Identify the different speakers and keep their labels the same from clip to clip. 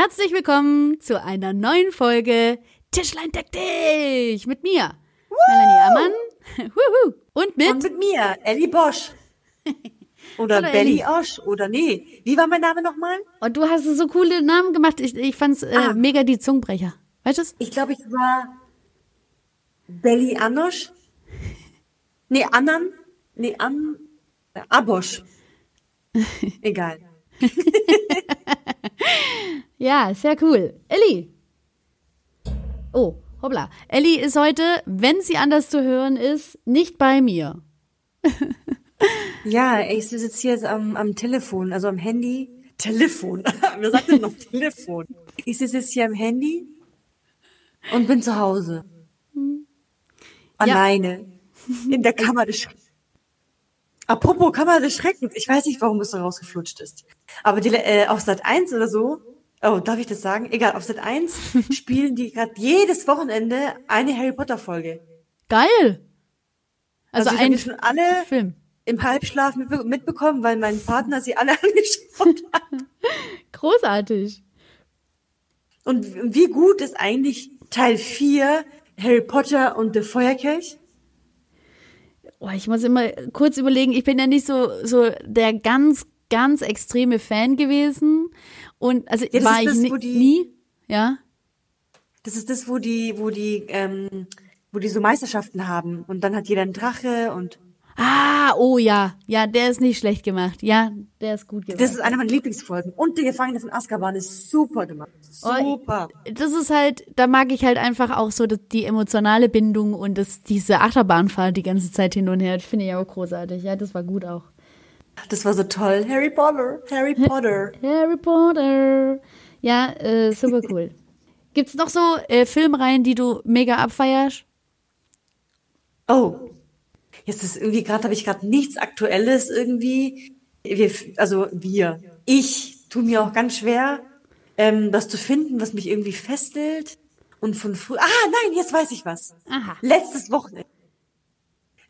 Speaker 1: Herzlich willkommen zu einer neuen Folge Tischlein deck dich mit mir, Woo! Melanie Ammann und mit
Speaker 2: und mit mir, Ellie Bosch. Oder Hallo, Belly Osch oder nee. Wie war mein Name nochmal?
Speaker 1: Und du hast so coole Namen gemacht. Ich, ich fand's äh, ah. mega die Zungenbrecher. Weißt du
Speaker 2: Ich glaube, ich war Belly Anosch. Nee, Annan. Nee, An. Äh, Abosch. Egal.
Speaker 1: ja, sehr cool. Elli. Oh, hoppla. Elli ist heute, wenn sie anders zu hören ist, nicht bei mir.
Speaker 2: ja, ich sitze hier jetzt am, am Telefon, also am Handy. Telefon. Wer sagt denn noch Telefon? Ich sitze jetzt hier am Handy und bin zu Hause. Hm. Alleine. Ja. In der Kammer des. Apropos Kammer des Schreckens. Ich weiß nicht, warum es so rausgeflutscht ist. Aber die, äh, auf Sat 1 oder so, oh, darf ich das sagen? Egal, auf Sat 1 spielen die gerade jedes Wochenende eine Harry Potter Folge.
Speaker 1: Geil!
Speaker 2: Also, also ein schon alle Film. im Halbschlaf mitbekommen, weil mein Partner sie alle angeschaut hat.
Speaker 1: Großartig.
Speaker 2: Und wie gut ist eigentlich Teil 4 Harry Potter und der Feuerkelch?
Speaker 1: Oh, ich muss immer kurz überlegen, ich bin ja nicht so, so der ganz, ganz extreme Fan gewesen. Und also ja, war ich das, die, nie, ja.
Speaker 2: Das ist das, wo die, wo die, ähm, wo die so Meisterschaften haben. Und dann hat jeder einen Drache und
Speaker 1: Ah, oh ja. Ja, der ist nicht schlecht gemacht. Ja, der ist gut
Speaker 2: gemacht. Das ist eine meiner Lieblingsfolgen. Und die Gefangene von Azkaban ist super gemacht. Super.
Speaker 1: Oh, das ist halt, da mag ich halt einfach auch so die emotionale Bindung und das, diese Achterbahnfahrt die ganze Zeit hin und her. Finde ich auch großartig. Ja, das war gut auch.
Speaker 2: Das war so toll. Harry Potter. Harry Potter.
Speaker 1: Harry Potter. Ja, äh, super cool. Gibt's noch so äh, Filmreihen, die du mega abfeierst?
Speaker 2: Oh, Jetzt ist irgendwie gerade, habe ich gerade nichts Aktuelles irgendwie. Wir, also wir, ich tue mir auch ganz schwer, ähm, das zu finden, was mich irgendwie fesselt. Und von früh. Ah, nein, jetzt weiß ich was. Aha. Letztes Wochenende.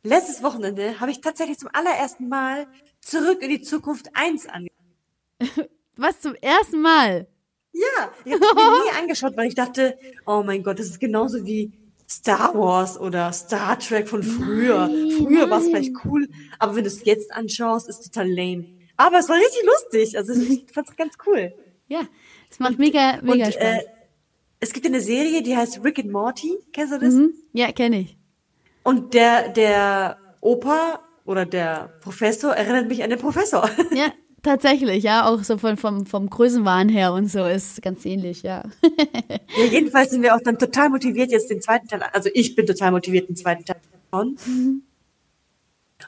Speaker 2: Letztes Wochenende habe ich tatsächlich zum allerersten Mal zurück in die Zukunft 1 angefangen.
Speaker 1: Was zum ersten Mal?
Speaker 2: Ja, ich habe mir nie angeschaut, weil ich dachte, oh mein Gott, das ist genauso wie Star Wars oder Star Trek von früher. Nein, früher war es vielleicht cool, aber wenn du es jetzt anschaust, ist es total lame. Aber es war richtig lustig. Also ich fand's ganz cool.
Speaker 1: Ja, es macht mega, mega und, Spaß. Äh,
Speaker 2: es gibt eine Serie, die heißt Rick and Morty. Kennst du das?
Speaker 1: Mhm. Ja, kenne ich.
Speaker 2: Und der, der Opa oder der Professor erinnert mich an den Professor.
Speaker 1: Ja, Tatsächlich, ja, auch so von, vom, vom Größenwahn her und so ist ganz ähnlich, ja.
Speaker 2: ja. Jedenfalls sind wir auch dann total motiviert, jetzt den zweiten Teil, also ich bin total motiviert, den zweiten Teil zu schauen. Mhm.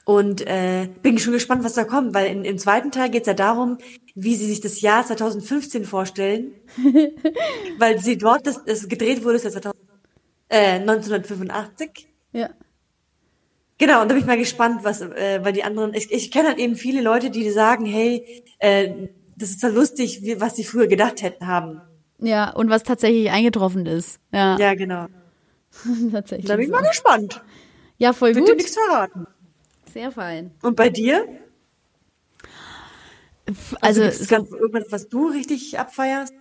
Speaker 2: Und äh, bin schon gespannt, was da kommt, weil in, im zweiten Teil geht es ja darum, wie sie sich das Jahr 2015 vorstellen. weil sie dort, das, das gedreht wurde, ist ja 2000, äh, 1985.
Speaker 1: Ja.
Speaker 2: Genau, und da bin ich mal gespannt, was, äh, weil die anderen, ich, ich kenne halt eben viele Leute, die sagen, hey, äh, das ist ja lustig, wie, was sie früher gedacht hätten haben.
Speaker 1: Ja, und was tatsächlich eingetroffen ist. Ja,
Speaker 2: ja genau.
Speaker 1: tatsächlich.
Speaker 2: Da bin ich mal gespannt.
Speaker 1: Ja, voll
Speaker 2: Wird
Speaker 1: gut.
Speaker 2: dir nichts verraten.
Speaker 1: Sehr fein.
Speaker 2: Und bei dir?
Speaker 1: Also, also
Speaker 2: es gab irgendwas, was du richtig abfeierst?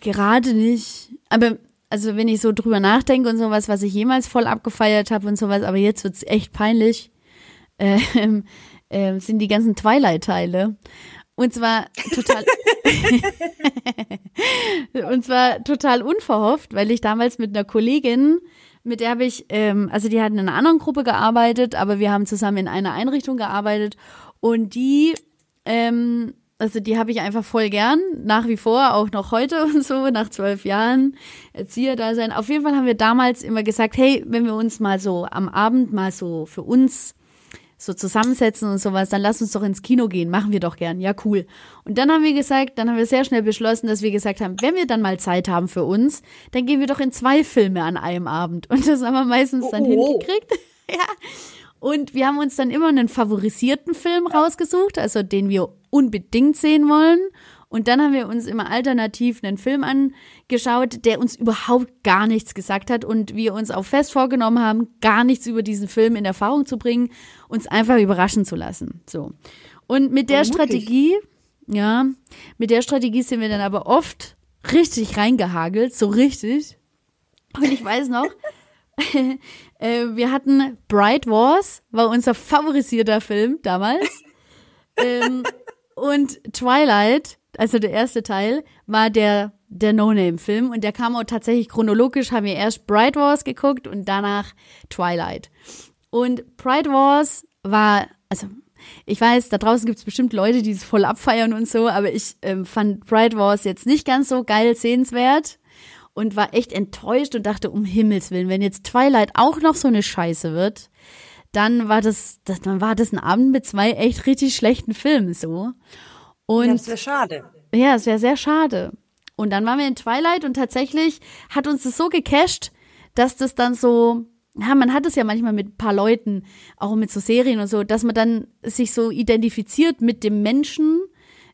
Speaker 1: Gerade nicht. Aber also wenn ich so drüber nachdenke und sowas, was ich jemals voll abgefeiert habe und sowas, aber jetzt wird's echt peinlich, ähm, äh, sind die ganzen Twilight-Teile. Und zwar total, und zwar total unverhofft, weil ich damals mit einer Kollegin, mit der habe ich, ähm, also die hat in einer anderen Gruppe gearbeitet, aber wir haben zusammen in einer Einrichtung gearbeitet und die ähm, also die habe ich einfach voll gern, nach wie vor, auch noch heute und so, nach zwölf Jahren Erzieher da sein. Auf jeden Fall haben wir damals immer gesagt, hey, wenn wir uns mal so am Abend mal so für uns so zusammensetzen und sowas, dann lass uns doch ins Kino gehen, machen wir doch gern, ja cool. Und dann haben wir gesagt, dann haben wir sehr schnell beschlossen, dass wir gesagt haben, wenn wir dann mal Zeit haben für uns, dann gehen wir doch in zwei Filme an einem Abend. Und das haben wir meistens dann oh, oh. hingekriegt. ja. Und wir haben uns dann immer einen favorisierten Film rausgesucht, also den wir unbedingt sehen wollen. Und dann haben wir uns immer alternativ einen Film angeschaut, der uns überhaupt gar nichts gesagt hat und wir uns auch fest vorgenommen haben, gar nichts über diesen Film in Erfahrung zu bringen, uns einfach überraschen zu lassen. So. Und mit der Strategie, ja, mit der Strategie sind wir dann aber oft richtig reingehagelt, so richtig. Und ich weiß noch, wir hatten Bright Wars, war unser favorisierter Film damals. ähm, und Twilight, also der erste Teil, war der, der No-Name-Film. Und der kam auch tatsächlich chronologisch, haben wir erst Bright Wars geguckt und danach Twilight. Und Bright Wars war, also ich weiß, da draußen gibt es bestimmt Leute, die es voll abfeiern und so, aber ich ähm, fand Bright Wars jetzt nicht ganz so geil sehenswert und war echt enttäuscht und dachte, um Himmels Willen, wenn jetzt Twilight auch noch so eine Scheiße wird, dann war das, das dann war das ein Abend mit zwei echt richtig schlechten Filmen so. Und
Speaker 2: ja, das wäre schade.
Speaker 1: Ja, es wäre sehr schade. Und dann waren wir in Twilight und tatsächlich hat uns das so gecasht, dass das dann so, ja, man hat es ja manchmal mit ein paar Leuten, auch mit so Serien und so, dass man dann sich so identifiziert mit dem Menschen,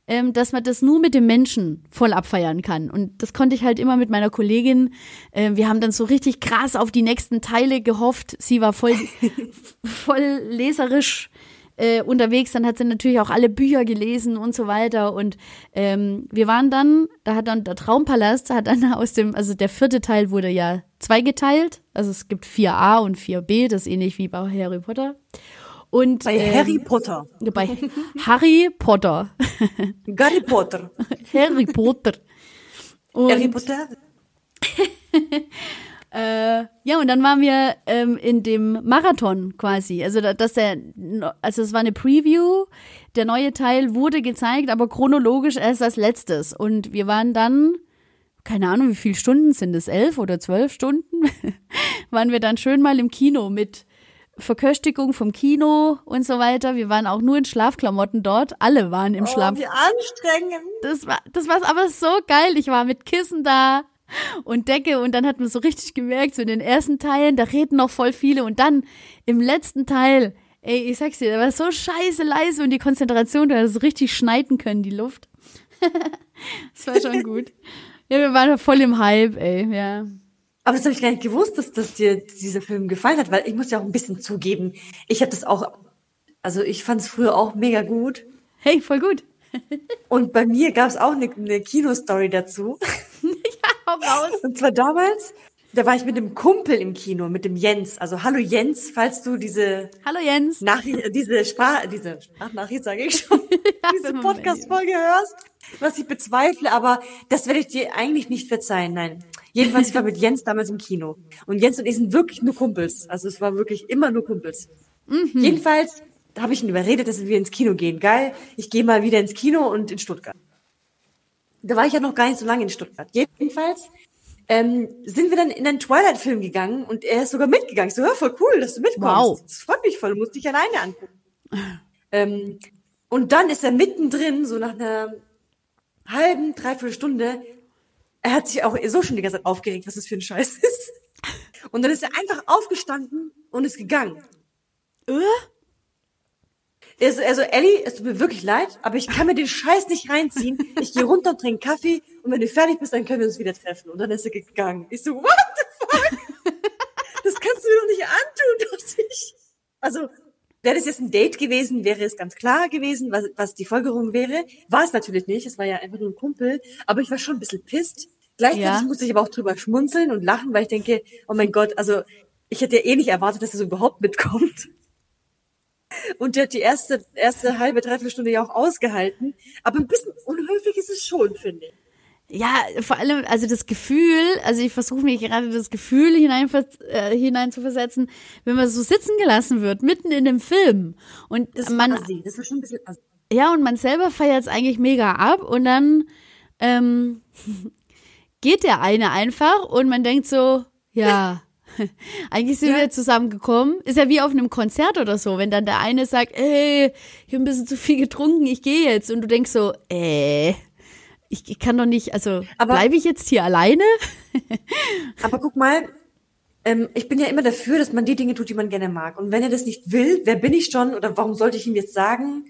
Speaker 1: ähm, dass man das nur mit dem Menschen voll abfeiern kann. Und das konnte ich halt immer mit meiner Kollegin. Ähm, wir haben dann so richtig krass auf die nächsten Teile gehofft. Sie war voll, voll leserisch äh, unterwegs. Dann hat sie natürlich auch alle Bücher gelesen und so weiter. Und ähm, wir waren dann, da hat dann der Traumpalast, hat dann aus dem, also der vierte Teil wurde ja zweigeteilt. Also es gibt 4a und 4b, das ist ähnlich wie bei Harry Potter. Und,
Speaker 2: bei ähm, Harry Potter.
Speaker 1: Bei Harry Potter.
Speaker 2: Harry Potter.
Speaker 1: Harry Potter.
Speaker 2: Und, Harry Potter.
Speaker 1: äh, ja, und dann waren wir ähm, in dem Marathon quasi. Also, dass der, also es war eine Preview. Der neue Teil wurde gezeigt, aber chronologisch erst als letztes. Und wir waren dann, keine Ahnung, wie viele Stunden sind es? Elf oder zwölf Stunden? waren wir dann schön mal im Kino mit Verköstigung vom Kino und so weiter. Wir waren auch nur in Schlafklamotten dort. Alle waren im
Speaker 2: oh,
Speaker 1: Schlaf.
Speaker 2: Wie anstrengend.
Speaker 1: Das war, das war aber so geil. Ich war mit Kissen da und Decke und dann hat man so richtig gemerkt, so in den ersten Teilen, da reden noch voll viele und dann im letzten Teil, ey, ich sag's dir, da war so scheiße leise und die Konzentration, da so richtig schneiden können, die Luft. das war schon gut. Ja, wir waren voll im Hype, ey, ja.
Speaker 2: Aber das habe ich gar nicht gewusst, dass, dass dir dieser Film gefallen hat, weil ich muss ja auch ein bisschen zugeben, ich habe das auch, also ich fand es früher auch mega gut.
Speaker 1: Hey, voll gut.
Speaker 2: Und bei mir gab es auch eine, eine Kinostory dazu.
Speaker 1: ja, hau raus.
Speaker 2: Und zwar damals, da war ich mit einem Kumpel im Kino, mit dem Jens. Also hallo Jens, falls du diese
Speaker 1: Hallo Jens.
Speaker 2: Nachricht, diese Sprach, diese Sprachnachricht sage ich schon, ja, diese Podcast-Folge hörst, was ich bezweifle, aber das werde ich dir eigentlich nicht verzeihen. Nein. Jedenfalls, ich war mit Jens damals im Kino. Und Jens und ich sind wirklich nur Kumpels. Also es war wirklich immer nur Kumpels. Mhm. Jedenfalls habe ich ihn überredet, dass wir ins Kino gehen. Geil, ich gehe mal wieder ins Kino und in Stuttgart. Da war ich ja noch gar nicht so lange in Stuttgart. Jedenfalls ähm, sind wir dann in einen Twilight-Film gegangen und er ist sogar mitgegangen. Ich so, ja, voll cool, dass du mitkommst. Wow. Das freut mich voll, du musst dich alleine angucken. ähm, und dann ist er mittendrin, so nach einer halben, dreiviertel Stunde, er hat sich auch so schon die ganze Zeit aufgeregt, was das für ein Scheiß ist. Und dann ist er einfach aufgestanden und ist gegangen. Äh? Also, also Ellie, es tut mir wirklich leid, aber ich kann mir den Scheiß nicht reinziehen. Ich gehe runter und trinke Kaffee und wenn du fertig bist, dann können wir uns wieder treffen. Und dann ist er gegangen. Ich so, what the fuck? Das kannst du mir doch nicht antun, dass ich. Also, wäre das jetzt ein Date gewesen, wäre es ganz klar gewesen, was, was die Folgerung wäre. War es natürlich nicht. Es war ja einfach nur ein Kumpel. Aber ich war schon ein bisschen pisst, Gleichzeitig ja. musste ich aber auch drüber schmunzeln und lachen, weil ich denke, oh mein Gott, also ich hätte ja eh nicht erwartet, dass er so überhaupt mitkommt. Und der hat die erste, erste halbe, dreiviertel Stunde ja auch ausgehalten. Aber ein bisschen unhöflich ist es schon, finde ich.
Speaker 1: Ja, vor allem, also das Gefühl, also ich versuche mir gerade das Gefühl hinein, äh, hinein zu versetzen, wenn man so sitzen gelassen wird, mitten in dem Film. Und
Speaker 2: das
Speaker 1: man,
Speaker 2: assi. das ist schon ein bisschen assi.
Speaker 1: Ja, und man selber feiert es eigentlich mega ab und dann ähm, geht der eine einfach und man denkt so, ja, eigentlich sind ja. wir zusammengekommen. Ist ja wie auf einem Konzert oder so, wenn dann der eine sagt, ey, ich habe ein bisschen zu viel getrunken, ich gehe jetzt. Und du denkst so, äh, ich, ich kann doch nicht, also bleibe ich jetzt hier alleine?
Speaker 2: aber guck mal, ähm, ich bin ja immer dafür, dass man die Dinge tut, die man gerne mag. Und wenn er das nicht will, wer bin ich schon oder warum sollte ich ihm jetzt sagen,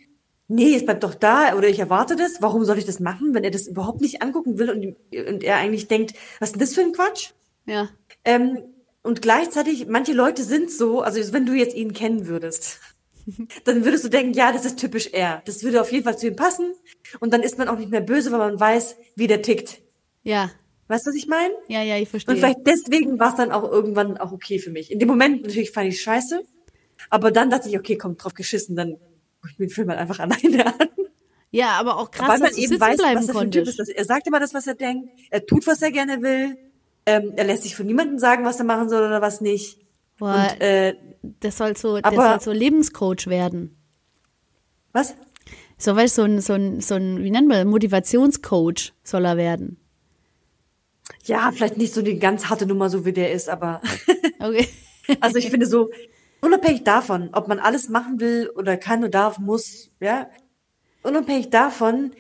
Speaker 2: nee, es bleibt doch da oder ich erwarte das. Warum soll ich das machen, wenn er das überhaupt nicht angucken will und, und er eigentlich denkt, was ist denn das für ein Quatsch?
Speaker 1: Ja.
Speaker 2: Ähm, und gleichzeitig, manche Leute sind so, also wenn du jetzt ihn kennen würdest, dann würdest du denken, ja, das ist typisch er. Das würde auf jeden Fall zu ihm passen. Und dann ist man auch nicht mehr böse, weil man weiß, wie der tickt.
Speaker 1: Ja.
Speaker 2: Weißt du, was ich meine?
Speaker 1: Ja, ja, ich verstehe.
Speaker 2: Und vielleicht deswegen war es dann auch irgendwann auch okay für mich. In dem Moment natürlich fand ich scheiße, aber dann dachte ich, okay, komm, drauf geschissen, dann guck ich mir den Film halt einfach alleine an.
Speaker 1: Ja, aber auch krass,
Speaker 2: Weil man
Speaker 1: dass
Speaker 2: eben weiß, was er für ein Typ ist. Er sagt immer das, was er denkt. Er tut, was er gerne will. Ähm, er lässt sich von niemandem sagen, was er machen soll oder was nicht.
Speaker 1: Boah,
Speaker 2: Und äh,
Speaker 1: das soll so,
Speaker 2: aber-
Speaker 1: soll so Lebenscoach werden.
Speaker 2: was?
Speaker 1: So, weißt du, so ein, so ein, so ein, wie nennt man, Motivationscoach soll er werden.
Speaker 2: Ja, vielleicht nicht so die ganz harte Nummer, so wie der ist, aber
Speaker 1: Okay.
Speaker 2: also ich finde so, unabhängig davon, ob man alles machen will oder kann oder darf, muss, ja, unabhängig davon,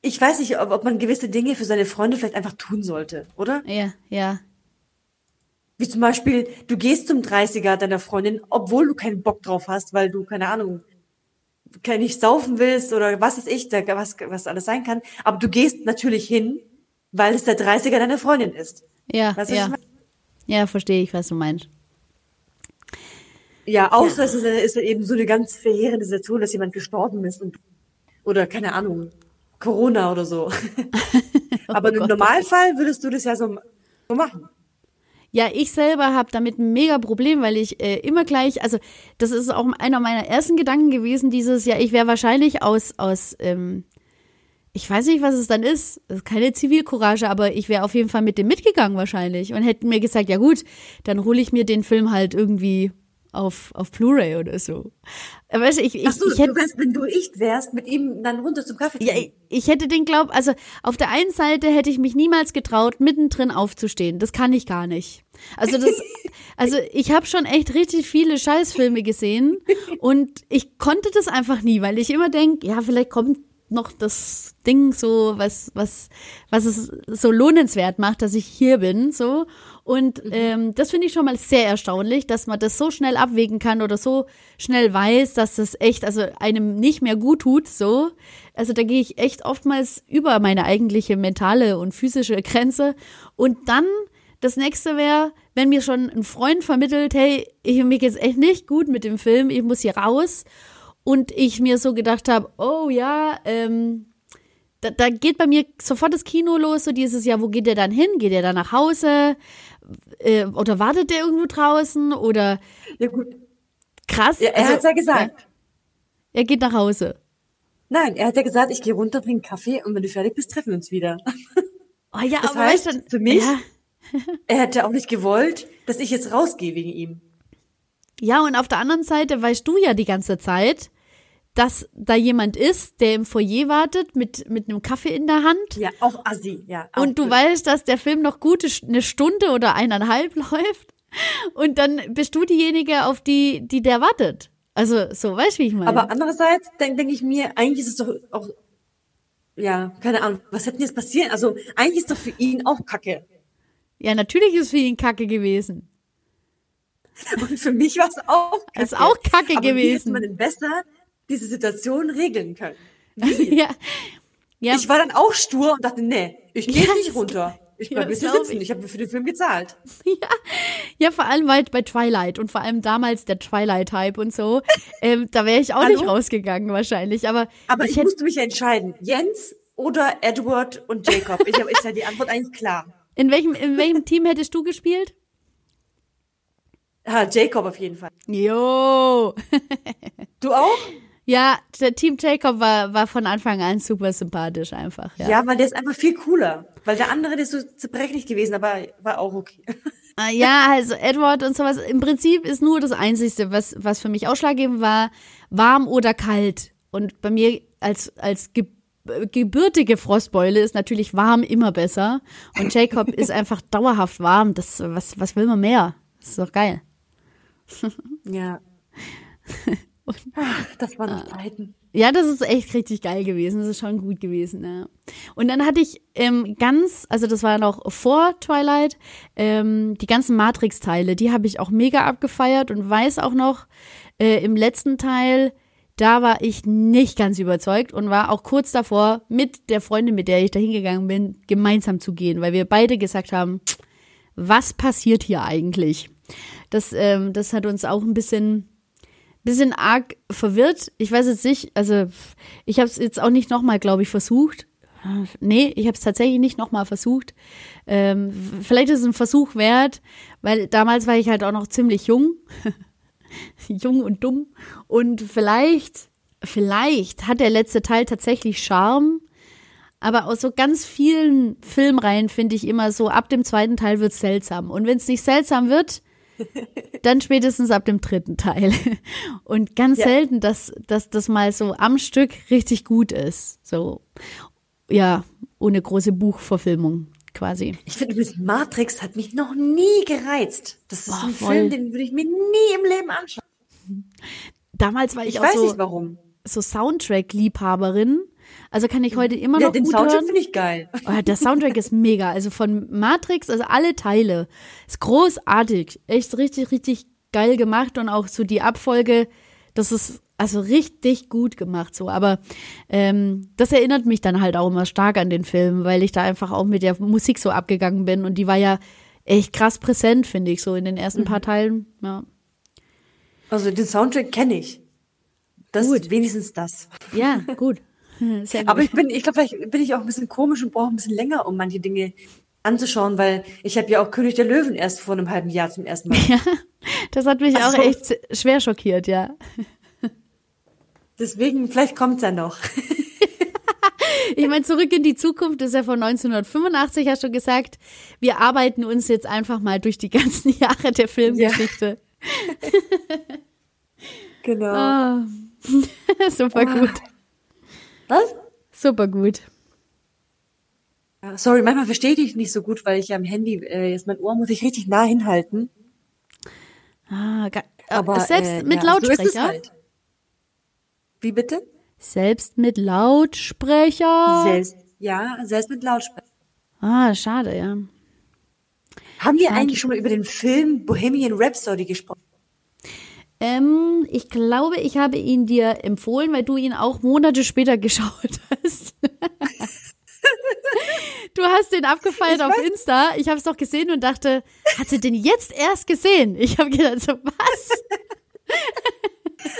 Speaker 2: ich weiß nicht, ob, ob man gewisse Dinge für seine Freunde vielleicht einfach tun sollte, oder?
Speaker 1: Ja, ja.
Speaker 2: Wie zum Beispiel, du gehst zum 30er deiner Freundin, obwohl du keinen Bock drauf hast, weil du, keine Ahnung, nicht saufen willst oder was weiß ich, was, was alles sein kann. Aber du gehst natürlich hin, weil es der 30er deiner Freundin ist.
Speaker 1: Ja,
Speaker 2: Weißt du,
Speaker 1: ja. Ja, verstehe ich, was du meinst.
Speaker 2: Ja, außer es ist, ist eben so eine ganz verheerende Situation, dass jemand gestorben ist und, oder keine Ahnung, Corona oder so. Aber im
Speaker 1: Gott.
Speaker 2: Normalfall würdest du das ja so, so machen.
Speaker 1: Ja, ich selber habe damit ein mega Problem, weil ich äh, immer gleich, also das ist auch einer meiner ersten Gedanken gewesen, dieses Jahr, ich wäre wahrscheinlich aus, aus ähm, ich weiß nicht, was es dann ist, ist keine Zivilcourage, aber ich wäre auf jeden Fall mit dem mitgegangen wahrscheinlich und hätten mir gesagt, ja gut, dann hole ich mir den Film halt irgendwie auf, auf Blu-ray oder so. Äh, Weißt du, ich, ich,
Speaker 2: Ach so,
Speaker 1: ich hätte
Speaker 2: du wärst, wenn du ich wärst, mit ihm dann runter zum Kaffee
Speaker 1: Ja, ich, ich hätte den Glaub, also auf der einen Seite hätte ich mich niemals getraut, mittendrin aufzustehen. Das kann ich gar nicht. Also das, also ich habe schon echt richtig viele Scheißfilme gesehen und ich konnte das einfach nie, weil ich immer denk, ja, vielleicht kommt noch das Ding so, was, was, was es so lohnenswert macht, dass ich hier bin, so. Und ähm, das finde ich schon mal sehr erstaunlich, dass man das so schnell abwägen kann oder so schnell weiß, dass das echt, also einem nicht mehr gut tut, so. Also da gehe ich echt oftmals über meine eigentliche mentale und physische Grenze. Und dann das nächste wäre, wenn mir schon ein Freund vermittelt, hey, ich, mir geht's echt nicht gut mit dem Film, ich muss hier raus. Und ich mir so gedacht habe, oh ja, ähm, da, da geht bei mir sofort das Kino los, so dieses Jahr, wo geht der dann hin? Geht er dann nach Hause? Äh, oder wartet der irgendwo draußen? Oder
Speaker 2: Ja, gut.
Speaker 1: krass.
Speaker 2: Ja, er
Speaker 1: also,
Speaker 2: hat's ja gesagt.
Speaker 1: Er geht nach Hause.
Speaker 2: Nein, er hat ja gesagt, ich gehe runter, bringe Kaffee und wenn du fertig bist, treffen wir uns wieder.
Speaker 1: Oh ja,
Speaker 2: Das
Speaker 1: aber
Speaker 2: heißt,
Speaker 1: weißt du,
Speaker 2: für mich-
Speaker 1: Ja,
Speaker 2: Er hätte auch nicht gewollt, dass ich jetzt rausgehe wegen ihm.
Speaker 1: ja, und auf der anderen Seite weißt du ja die ganze Zeit, dass da jemand ist, der im Foyer wartet mit, mit einem Kaffee in der Hand.
Speaker 2: Ja, auch assi, ja. auch
Speaker 1: und du
Speaker 2: blöd.
Speaker 1: weißt, dass der Film noch gute eine Stunde oder eineinhalb läuft. Und dann bist du diejenige, auf die, die der wartet. Also, so, weißt du, wie ich meine?
Speaker 2: Aber andererseits denke denk ich mir, eigentlich ist es doch auch, ja, keine Ahnung, was hätte denn jetzt passieren? Also, eigentlich ist doch für ihn auch Kacke.
Speaker 1: ja, natürlich ist für ihn Kacke gewesen.
Speaker 2: Und für mich war es auch Kacke.
Speaker 1: Ist auch Kacke
Speaker 2: Aber Wie hätte
Speaker 1: gewesen.
Speaker 2: man besser diese Situation regeln können?
Speaker 1: ja. Ja,
Speaker 2: Ich war dann auch stur und dachte, nee, ich gehe
Speaker 1: Ja,
Speaker 2: nicht runter. Ich bleib
Speaker 1: ja,
Speaker 2: jetzt hier sitzen.
Speaker 1: ich.
Speaker 2: Ich habe für den Film gezahlt.
Speaker 1: ja, vor allem halt bei Twilight und vor allem damals der Twilight-Hype und so. ähm, da wäre ich auch
Speaker 2: Hallo?
Speaker 1: nicht rausgegangen wahrscheinlich. Aber,
Speaker 2: Aber ich,
Speaker 1: hätte-
Speaker 2: musste mich entscheiden. Jens oder Edward und Jacob. Ich habe ist ja die Antwort eigentlich klar.
Speaker 1: in welchem, in welchem Team hättest du gespielt?
Speaker 2: Ja, Jacob auf jeden Fall.
Speaker 1: Jo.
Speaker 2: Du auch?
Speaker 1: Ja, der Team Jacob war, war von Anfang an super sympathisch einfach. Ja.
Speaker 2: Ja, weil der ist einfach viel cooler. Weil der andere, der ist so zerbrechlich gewesen, aber war auch okay.
Speaker 1: Ah, Ja, also Edward und sowas. Im Prinzip ist nur das Einzige, was, was für mich ausschlaggebend war, warm oder kalt. Und bei mir als, als ge gebürtige Frostbeule ist natürlich warm immer besser. Und Jacob ist einfach dauerhaft warm. Das, was, was will man mehr? Das ist doch geil.
Speaker 2: Ja. Ach, das waren noch Zeiten.
Speaker 1: Ja, das ist echt richtig geil gewesen. Das ist schon gut gewesen, ja. Und dann hatte ich ähm, ganz, also das war noch vor Twilight, ähm, die ganzen Matrix-Teile, die habe ich auch mega abgefeiert und weiß auch noch, äh, im letzten Teil, da war ich nicht ganz überzeugt und war auch kurz davor, mit der Freundin, mit der ich da hingegangen bin, gemeinsam zu gehen, weil wir beide gesagt haben, was passiert hier eigentlich? Das, ähm, das hat uns auch ein bisschen bisschen arg verwirrt. Ich weiß jetzt nicht, also ich habe es jetzt auch nicht nochmal, glaube ich, versucht. Nee, ich habe es tatsächlich nicht nochmal versucht. Ähm, vielleicht ist es ein Versuch wert, weil damals war ich halt auch noch ziemlich jung. jung und dumm. Und vielleicht, vielleicht hat der letzte Teil tatsächlich Charme. Aber aus so ganz vielen Filmreihen finde ich immer so, ab dem zweiten Teil wird es seltsam. Und wenn es nicht seltsam wird, dann spätestens ab dem dritten Teil. Und ganz ja. selten, dass, dass das mal so am Stück richtig gut ist. So, ja, ohne große Buchverfilmung quasi.
Speaker 2: Ich finde Matrix hat mich noch nie gereizt. Das ist oh, ein voll. Film, den würde ich mir nie im Leben anschauen.
Speaker 1: Damals war ich,
Speaker 2: ich
Speaker 1: auch
Speaker 2: weiß
Speaker 1: so,
Speaker 2: nicht warum.
Speaker 1: so Soundtrack-Liebhaberin. Also kann ich heute immer ja, noch
Speaker 2: den
Speaker 1: gut
Speaker 2: Soundtrack finde ich geil.
Speaker 1: Oh, der Soundtrack ist mega. Also von Matrix, also alle Teile. Ist großartig. Echt richtig, richtig geil gemacht und auch so die Abfolge, das ist also richtig gut gemacht so. Aber ähm, das erinnert mich dann halt auch immer stark an den Film, weil ich da einfach auch mit der Musik so abgegangen bin und die war ja echt krass präsent, finde ich, so in den ersten mhm. paar Teilen. Ja.
Speaker 2: Also den Soundtrack kenne ich. Das gut. wenigstens das.
Speaker 1: Ja, gut.
Speaker 2: Sehr gut. Aber ich bin, ich glaube, vielleicht bin ich auch ein bisschen komisch und brauche ein bisschen länger, um manche Dinge anzuschauen, weil ich habe ja auch König der Löwen erst vor einem halben Jahr zum ersten Mal.
Speaker 1: Ja, das hat mich also, auch echt schwer schockiert, ja.
Speaker 2: Deswegen, vielleicht kommt's ja noch.
Speaker 1: ich meine, zurück in die Zukunft ist ja von 1985, hast du gesagt. Wir arbeiten uns jetzt einfach mal durch die ganzen Jahre der Filmgeschichte.
Speaker 2: Ja. genau.
Speaker 1: Oh. Super oh. gut.
Speaker 2: Was?
Speaker 1: Super gut.
Speaker 2: Sorry, manchmal verstehe ich dich nicht so gut, weil ich am Handy, äh, jetzt mein Ohr muss ich richtig nah hinhalten.
Speaker 1: Ah, äh, aber selbst äh, mit ja, Lautsprecher. So halt.
Speaker 2: Wie bitte?
Speaker 1: Selbst mit Lautsprecher.
Speaker 2: Selbst, ja, selbst mit Lautsprecher.
Speaker 1: Ah, schade, ja.
Speaker 2: Haben wir eigentlich schon mal über den Film Bohemian Rhapsody gesprochen?
Speaker 1: Ähm, ich glaube, ich habe ihn dir empfohlen, weil du ihn auch Monate später geschaut hast. du hast den abgefeiert ich auf weiß. Insta. Ich habe es doch gesehen und dachte, hat sie den jetzt erst gesehen? Ich habe gedacht, so was?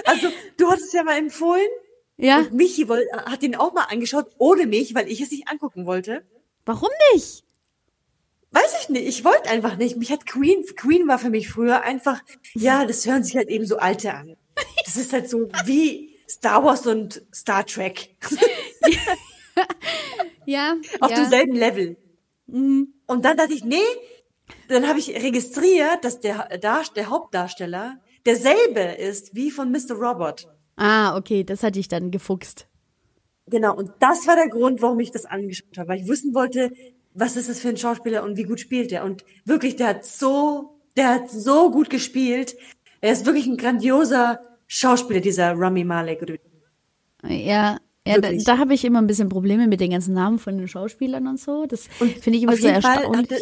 Speaker 2: Also, du hattest es ja mal empfohlen.
Speaker 1: Ja.
Speaker 2: Und Michi hat ihn auch mal angeschaut, ohne mich, weil ich es nicht angucken wollte.
Speaker 1: Warum nicht?
Speaker 2: Weiß ich nicht. Ich wollte einfach nicht. Mich hat Queen, Queen war für mich früher einfach, ja, das hören sich halt eben so alte an. Das ist halt so wie Star Wars und Star Trek.
Speaker 1: ja.
Speaker 2: Auf
Speaker 1: ja.
Speaker 2: demselben Level.
Speaker 1: Mhm.
Speaker 2: Und dann dachte ich, nee, dann habe ich registriert, dass der, der Hauptdarsteller derselbe ist wie von Mr. Robot.
Speaker 1: Ah, okay, das hatte ich dann gefuchst.
Speaker 2: Genau, und das war der Grund, warum ich das angeschaut habe, weil ich wissen wollte, was ist das für ein Schauspieler und wie gut spielt er. Und wirklich, der hat so, der hat so gut gespielt. Er ist wirklich ein grandioser Schauspieler, dieser Rami Malek.
Speaker 1: Ja, ja, da, da habe ich immer ein bisschen Probleme mit den ganzen Namen von den Schauspielern und so. Das finde ich immer so erstaunlich. Fall,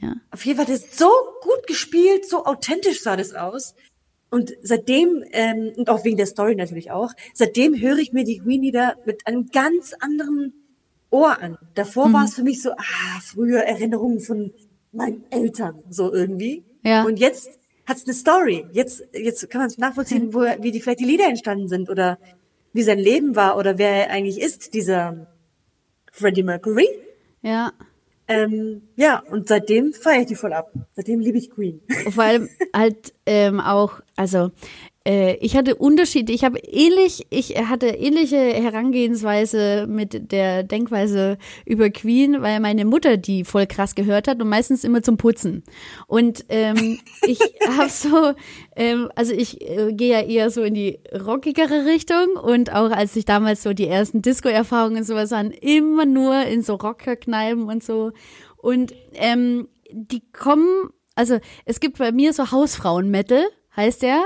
Speaker 2: ja. Auf jeden Fall hat er so gut gespielt, so authentisch sah das aus. Und seitdem, ähm, und auch wegen der Story natürlich auch, seitdem höre ich mir die Queen Lieder mit einem ganz anderen Ohr an. Davor mhm. war es für mich so, ah, früher Erinnerungen von meinen Eltern, so irgendwie.
Speaker 1: Ja.
Speaker 2: Und jetzt hat es eine Story. Jetzt, jetzt kann man es nachvollziehen, mhm. wo, wie die vielleicht die Lieder entstanden sind oder wie sein Leben war oder wer er eigentlich ist, dieser Freddie Mercury.
Speaker 1: Ja.
Speaker 2: Ähm, ja, und seitdem feiere ich die voll ab. Seitdem liebe ich Queen.
Speaker 1: Vor allem halt ähm, auch, also ich hatte Unterschiede, ich habe ähnlich, ich hatte ähnliche Herangehensweise mit der Denkweise über Queen, weil meine Mutter die voll krass gehört hat und meistens immer zum Putzen. Und ähm, ich habe so, ähm, also ich äh, gehe ja eher so in die rockigere Richtung und auch als ich damals so die ersten Disco-Erfahrungen und sowas waren, immer nur in so Rockerkneipen und so. Und ähm, die kommen, also es gibt bei mir so Hausfrauen-Metal heißt der.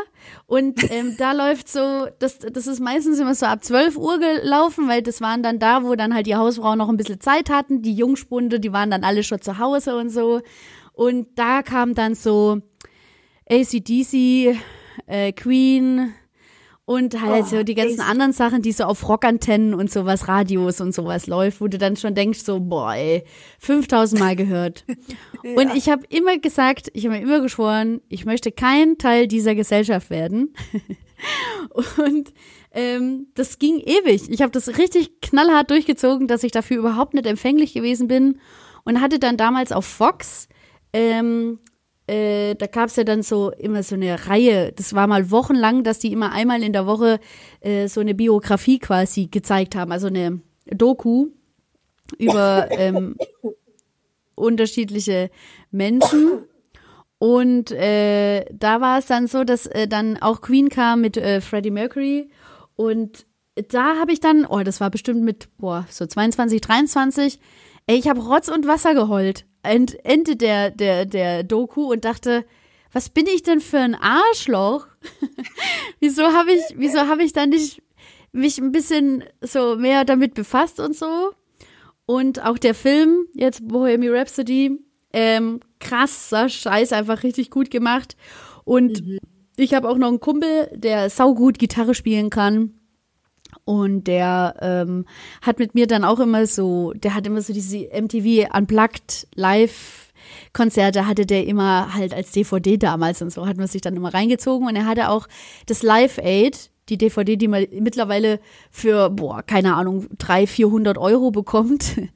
Speaker 1: Und ähm, da läuft so, das, das ist meistens immer so ab 12 Uhr gelaufen, weil das waren dann da, wo dann halt die Hausfrauen noch ein bisschen Zeit hatten. Die Jungspunde, die waren dann alle schon zu Hause und so. Und da kam dann so ACDC, äh, Queen Und halt
Speaker 2: Oh,
Speaker 1: so die ganzen
Speaker 2: echt?
Speaker 1: anderen Sachen, die so auf Rockantennen und sowas, Radios und sowas läuft, wo du dann schon denkst, so, boah, ey, 5000 Mal gehört. Und ich habe immer gesagt, ich habe mir immer geschworen, ich möchte kein Teil dieser Gesellschaft werden. Und ähm, das ging ewig. Ich habe das richtig knallhart durchgezogen, dass ich dafür überhaupt nicht empfänglich gewesen bin. Und hatte dann damals auf Fox, ähm, äh, da gab es ja dann so immer so eine Reihe, das war mal wochenlang, dass die immer einmal in der Woche äh, so eine Biografie quasi gezeigt haben, also eine Doku über ähm, unterschiedliche Menschen. Und äh, da war es dann so, dass äh, dann auch Queen kam mit äh, Freddie Mercury. Und da habe ich dann, oh, das war bestimmt mit, boah, so 22, 23, ey, ich habe Rotz und Wasser geheult. End, Ende der, der, der Doku und dachte, was bin ich denn für ein Arschloch? wieso habe ich, wieso habe ich da nicht mich ein bisschen so mehr damit befasst und so? Und auch der Film, jetzt Bohemian Rhapsody, ähm, krasser Scheiß, einfach richtig gut gemacht. Und ich habe auch noch einen Kumpel, der saugut Gitarre spielen kann. Und der ähm, hat mit mir dann auch immer so, der hat immer so diese MTV Unplugged Live Konzerte hatte der immer halt als DVD damals und so hat man sich dann immer reingezogen. Und er hatte auch das Live Aid, die DVD, die man mittlerweile für, boah, keine Ahnung, 300, 400 Euro bekommt.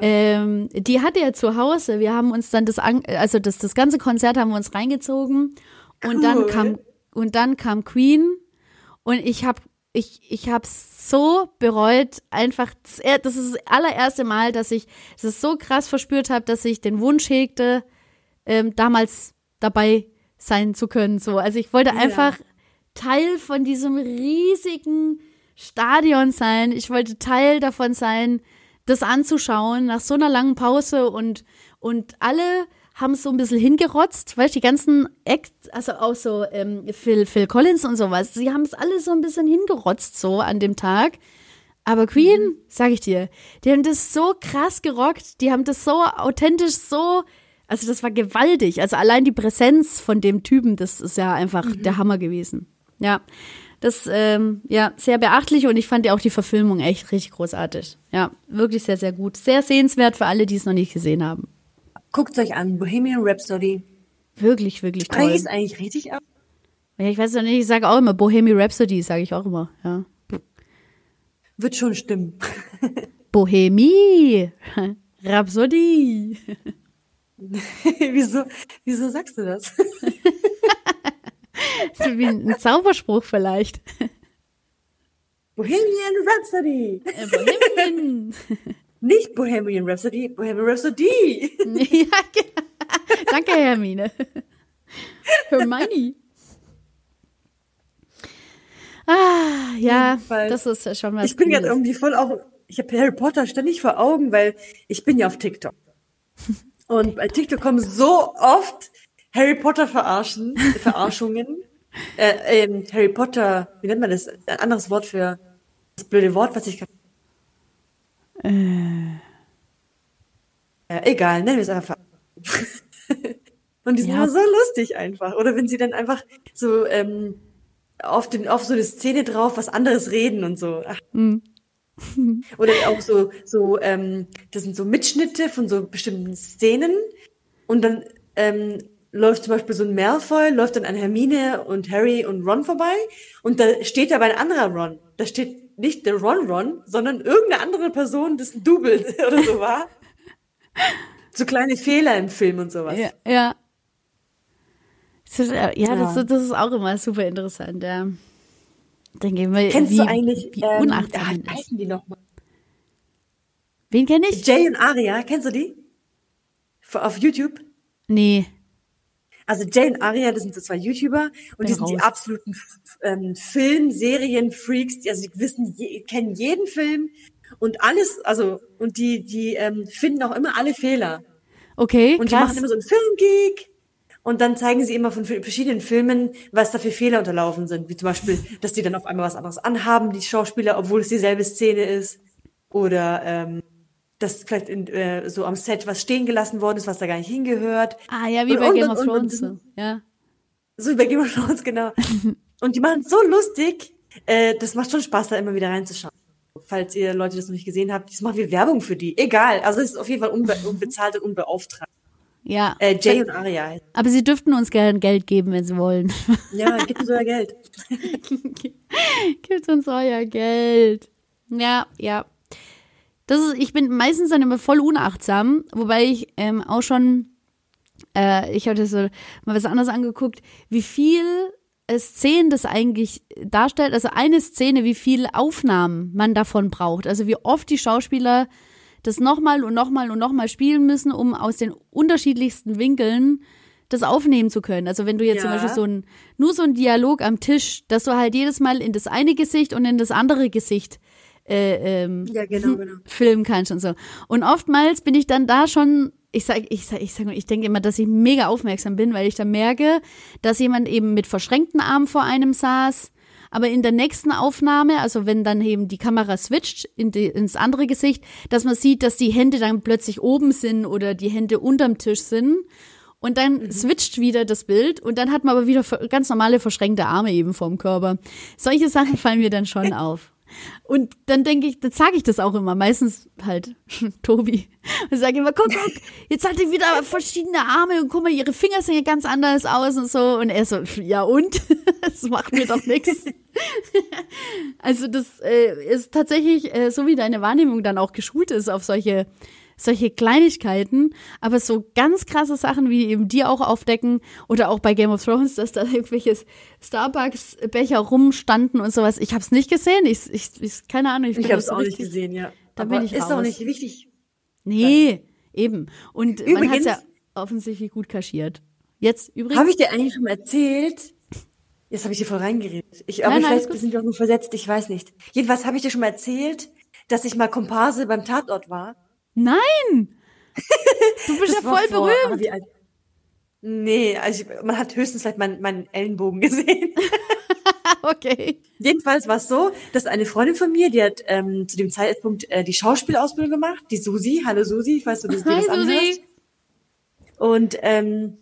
Speaker 1: Ähm, die hatte er zu Hause. Wir haben uns dann das, also das, das ganze Konzert haben wir uns reingezogen. Und dann kam, und dann kam Queen. Und ich habe ich, ich habe so bereut, einfach, das er- das ist das allererste Mal, dass ich das so krass verspürt habe, dass ich den Wunsch hegte, ähm, damals dabei sein zu können. So, also ich wollte einfach Teil von diesem riesigen Stadion sein. Ich wollte Teil davon sein, das anzuschauen nach so einer langen Pause und und alle haben so ein bisschen hingerotzt, weißt du, die ganzen Acts, also auch so ähm, Phil, Phil Collins und sowas, sie haben es alle so ein bisschen hingerotzt so an dem Tag. Aber Queen, sag ich dir, die haben das so krass gerockt, die haben das so authentisch, so, also das war gewaltig. Also allein die Präsenz von dem Typen, das ist ja einfach der Hammer gewesen. Ja, das, ähm, ja, sehr beachtlich und ich fand ja auch die Verfilmung echt richtig großartig. Ja, wirklich sehr, sehr gut. Sehr sehenswert für alle, die es noch nicht gesehen haben.
Speaker 2: Guckt euch an, Bohemian Rhapsody.
Speaker 1: Wirklich, wirklich
Speaker 2: Spreche
Speaker 1: toll.
Speaker 2: ich es eigentlich richtig ab?
Speaker 1: Ja, ich weiß noch nicht, ich sage auch immer Bohemian Rhapsody, sage ich auch immer. Ja.
Speaker 2: Wird schon stimmen.
Speaker 1: Bohemie, Rhapsody.
Speaker 2: wieso, wieso sagst du das?
Speaker 1: So wie ein Zauberspruch vielleicht.
Speaker 2: Bohemian Rhapsody.
Speaker 1: Äh, Bohemian.
Speaker 2: Nicht Bohemian Rhapsody, Bohemian Rhapsody.
Speaker 1: ja, genau. Danke, Hermine. Hermione. Ah, ja,
Speaker 2: Jedenfalls.
Speaker 1: das ist ja schon was.
Speaker 2: Ich bin gerade
Speaker 1: Cooles.
Speaker 2: irgendwie voll auch, ich habe Harry Potter ständig vor Augen, weil ich bin ja auf TikTok. Und bei TikTok kommen so oft Harry Potter verarschen, Verarschungen. Äh, ähm, Harry Potter, wie nennt man das? Ein anderes Wort für das blöde Wort, was ich gerade. Äh, egal, nennen wir es einfach. Und die sind
Speaker 1: Ja.
Speaker 2: immer so lustig einfach. Oder wenn sie dann einfach so ähm, auf, den, auf so eine Szene drauf was anderes reden und so. Ach. Oder auch so, so ähm, das sind so Mitschnitte von so bestimmten Szenen. Und dann ähm, läuft zum Beispiel so ein Malfoy, läuft dann an Hermine und Harry und Ron vorbei. Und da steht aber ein anderer Ron. Da steht nicht der Ron Ron, sondern irgendeine andere Person, das ein Double oder so war. So kleine Fehler im Film und sowas.
Speaker 1: Ja, ja. Das ist, äh, ja,
Speaker 2: Ja.
Speaker 1: Das, das ist auch immer super interessant, ja. Dann gehen wir,
Speaker 2: Kennst
Speaker 1: wie,
Speaker 2: du eigentlich,
Speaker 1: wie
Speaker 2: ähm,
Speaker 1: unachtsam
Speaker 2: ah, heißen die nochmal?
Speaker 1: Wen kenne ich?
Speaker 2: Jay und Aria, kennst du die? Auf YouTube?
Speaker 1: Nee.
Speaker 2: Also Jay und Aria, das sind so zwei YouTuber und die sind die absoluten ähm, Film, Serien, Freaks, die, also die wissen, je, kennen jeden Film und alles, also und die, die ähm, finden auch immer alle Fehler.
Speaker 1: Okay,
Speaker 2: Und die
Speaker 1: krass.
Speaker 2: machen immer so einen Filmgeek und dann zeigen sie immer von verschiedenen Filmen, was da für Fehler unterlaufen sind. Wie zum Beispiel, dass die dann auf einmal was anderes anhaben, die Schauspieler, obwohl es dieselbe Szene ist. Oder ähm, dass vielleicht in, äh, so am Set was stehen gelassen worden ist, was da gar nicht hingehört.
Speaker 1: ah, ja, wie
Speaker 2: Und-
Speaker 1: bei
Speaker 2: und-
Speaker 1: Game
Speaker 2: und-
Speaker 1: of Thrones. so. Ja.
Speaker 2: So über Game of Thrones, genau. Und die machen es so lustig, Äh, das macht schon Spaß, da immer wieder reinzuschauen. Falls ihr Leute das noch nicht gesehen habt, das machen wir Werbung für die. Egal. Also es ist auf jeden Fall unbe unbezahlt und unbeauftragt.
Speaker 1: Ja.
Speaker 2: Äh, Jay und Aria.
Speaker 1: Aber sie dürften uns gern Geld geben, wenn sie wollen.
Speaker 2: Ja, gibt uns euer Geld.
Speaker 1: Gibt uns euer Geld. Ja, ja. Das ist, ich bin meistens dann immer voll unachtsam, wobei ich ähm, auch schon, äh, ich hatte so mal was anderes angeguckt, wie viel Szenen das eigentlich darstellt, also eine Szene, wie viel Aufnahmen man davon braucht, also wie oft die Schauspieler das nochmal und nochmal und nochmal spielen müssen, um aus den unterschiedlichsten Winkeln das aufnehmen zu können. Also wenn du jetzt
Speaker 2: Ja.
Speaker 1: zum Beispiel so ein, nur so ein Dialog am Tisch, dass du halt jedes Mal in das eine Gesicht und in das andere Gesicht äh, ähm,
Speaker 2: Ja, genau, genau.
Speaker 1: filmen kannst und so. Und oftmals bin ich dann da schon, ich sag, ich sag, ich sag, ich denke immer, dass ich mega aufmerksam bin, weil ich dann merke, dass jemand eben mit verschränkten Armen vor einem saß. Aber in der nächsten Aufnahme, also wenn dann eben die Kamera switcht in die, ins andere Gesicht, dass man sieht, dass die Hände dann plötzlich oben sind oder die Hände unterm Tisch sind. Und dann switcht wieder das Bild und dann hat man aber wieder ganz normale verschränkte Arme eben vorm Körper. Solche Sachen fallen mir dann schon auf. Und dann denke ich, dann sage ich das auch immer, meistens halt Tobi. Und sage immer, guck, guck, jetzt hat die wieder verschiedene Arme und guck mal, ihre Finger sehen ja ganz anders aus und so. Und er so, ja und? Das macht mir doch nichts. Also das äh, ist tatsächlich, äh, so wie deine Wahrnehmung dann auch geschult ist auf solche, solche Kleinigkeiten, aber so ganz krasse Sachen, wie eben die auch aufdecken oder auch bei Game of Thrones, dass da irgendwelche Starbucks-Becher rumstanden und sowas. Ich habe es nicht gesehen, ich, ich, ich keine Ahnung.
Speaker 2: Ich
Speaker 1: bin
Speaker 2: habe es
Speaker 1: so
Speaker 2: auch nicht
Speaker 1: richtig-
Speaker 2: gesehen, ja.
Speaker 1: Da
Speaker 2: Aber
Speaker 1: bin ich
Speaker 2: ist auch
Speaker 1: raus.
Speaker 2: nicht wichtig.
Speaker 1: Nee, eben. Und man hat
Speaker 2: Übrigens-
Speaker 1: ja offensichtlich gut kaschiert. Jetzt übrigens.
Speaker 2: Habe ich dir eigentlich schon mal erzählt? Jetzt habe ich dir voll reingeredet. Ich, aber
Speaker 1: Nein, nein,
Speaker 2: vielleicht sind wir auch nur versetzt, ich weiß nicht. Jedenfalls habe ich dir schon mal erzählt, dass ich mal Komparse beim Tatort war.
Speaker 1: Nein! Du bist ja voll
Speaker 2: vor-
Speaker 1: berühmt.
Speaker 2: wie alt- Nee, also ich, man hat höchstens vielleicht meinen, meinen Ellenbogen gesehen.
Speaker 1: Okay.
Speaker 2: Jedenfalls war es so, dass eine Freundin von mir, die hat ähm, zu dem Zeitpunkt äh, die Schauspielausbildung gemacht, die Susi. Hallo Susi, falls du das, dir das anhörst.
Speaker 1: Susi.
Speaker 2: Und ähm,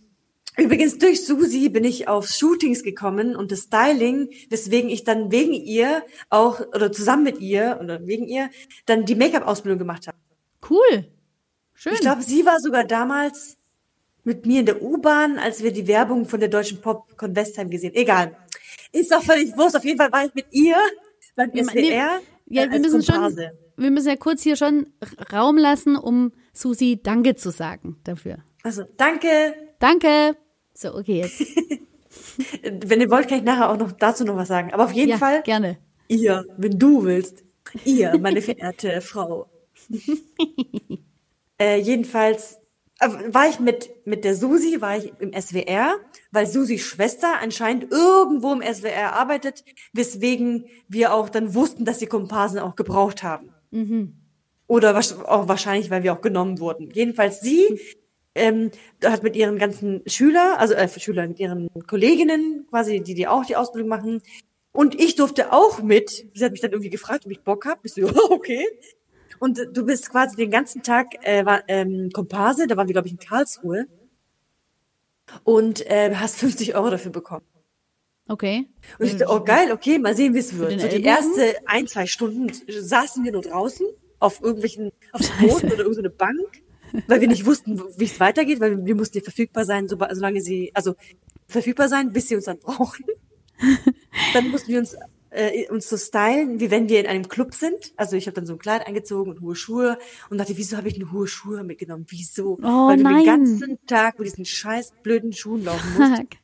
Speaker 2: übrigens durch Susi bin ich auf Shootings gekommen und das Styling, weswegen ich dann wegen ihr auch oder zusammen mit ihr oder wegen ihr dann die Make-up-Ausbildung gemacht habe.
Speaker 1: Cool. Schön.
Speaker 2: Ich glaube, sie war sogar damals mit mir in der U-Bahn, als wir die Werbung von der deutschen Popcon Westheim gesehen. Egal. Ist doch völlig wurscht. Auf jeden Fall war ich mit ihr beim SWR.
Speaker 1: ja,
Speaker 2: äh,
Speaker 1: wir müssen schon,
Speaker 2: Komparse.
Speaker 1: wir müssen ja kurz hier schon Raum lassen, um Susi Danke zu sagen dafür.
Speaker 2: Also, danke.
Speaker 1: Danke. So, okay, jetzt.
Speaker 2: Wenn ihr wollt, kann ich nachher auch noch dazu noch was sagen. Aber auf jeden
Speaker 1: ja,
Speaker 2: Fall,
Speaker 1: gerne.
Speaker 2: ihr, wenn du willst. Ihr, meine verehrte Frau. äh, jedenfalls äh, war ich mit, mit der Susi, war ich im SWR, weil Susis Schwester anscheinend irgendwo im SWR arbeitet, weswegen wir auch dann wussten, dass die Komparsen auch gebraucht haben. Oder wasch- auch wahrscheinlich, weil wir auch genommen wurden. Jedenfalls sie ähm, hat mit ihren ganzen Schüler, also äh, Schüler, mit ihren Kolleginnen quasi, die die auch die Ausbildung machen. Und ich durfte auch mit. Sie hat mich dann irgendwie gefragt, ob ich Bock hab. Ich so, okay. Und du bist quasi den ganzen Tag äh, war, ähm, Komparse, da waren wir, glaube ich, in Karlsruhe. Und äh, hast 50 Euro dafür bekommen.
Speaker 1: Okay.
Speaker 2: Und ich dachte, oh geil, okay, mal sehen, wie es wird. So die erste ein, zwei Stunden saßen wir nur draußen auf irgendwelchen, auf dem Boden oder irgendeine Bank, weil wir nicht wussten, wie es weitergeht, weil wir mussten ja verfügbar sein, so, solange sie, also verfügbar sein, bis sie uns dann brauchen. Dann mussten wir uns äh, uns so stylen, wie wenn wir in einem Club sind. Also ich habe dann so ein Kleid angezogen und hohe Schuhe und dachte, wieso habe ich denn hohe Schuhe mitgenommen? Wieso?
Speaker 1: Oh,
Speaker 2: weil du
Speaker 1: nein.
Speaker 2: den ganzen Tag mit diesen scheiß blöden Schuhen laufen musst.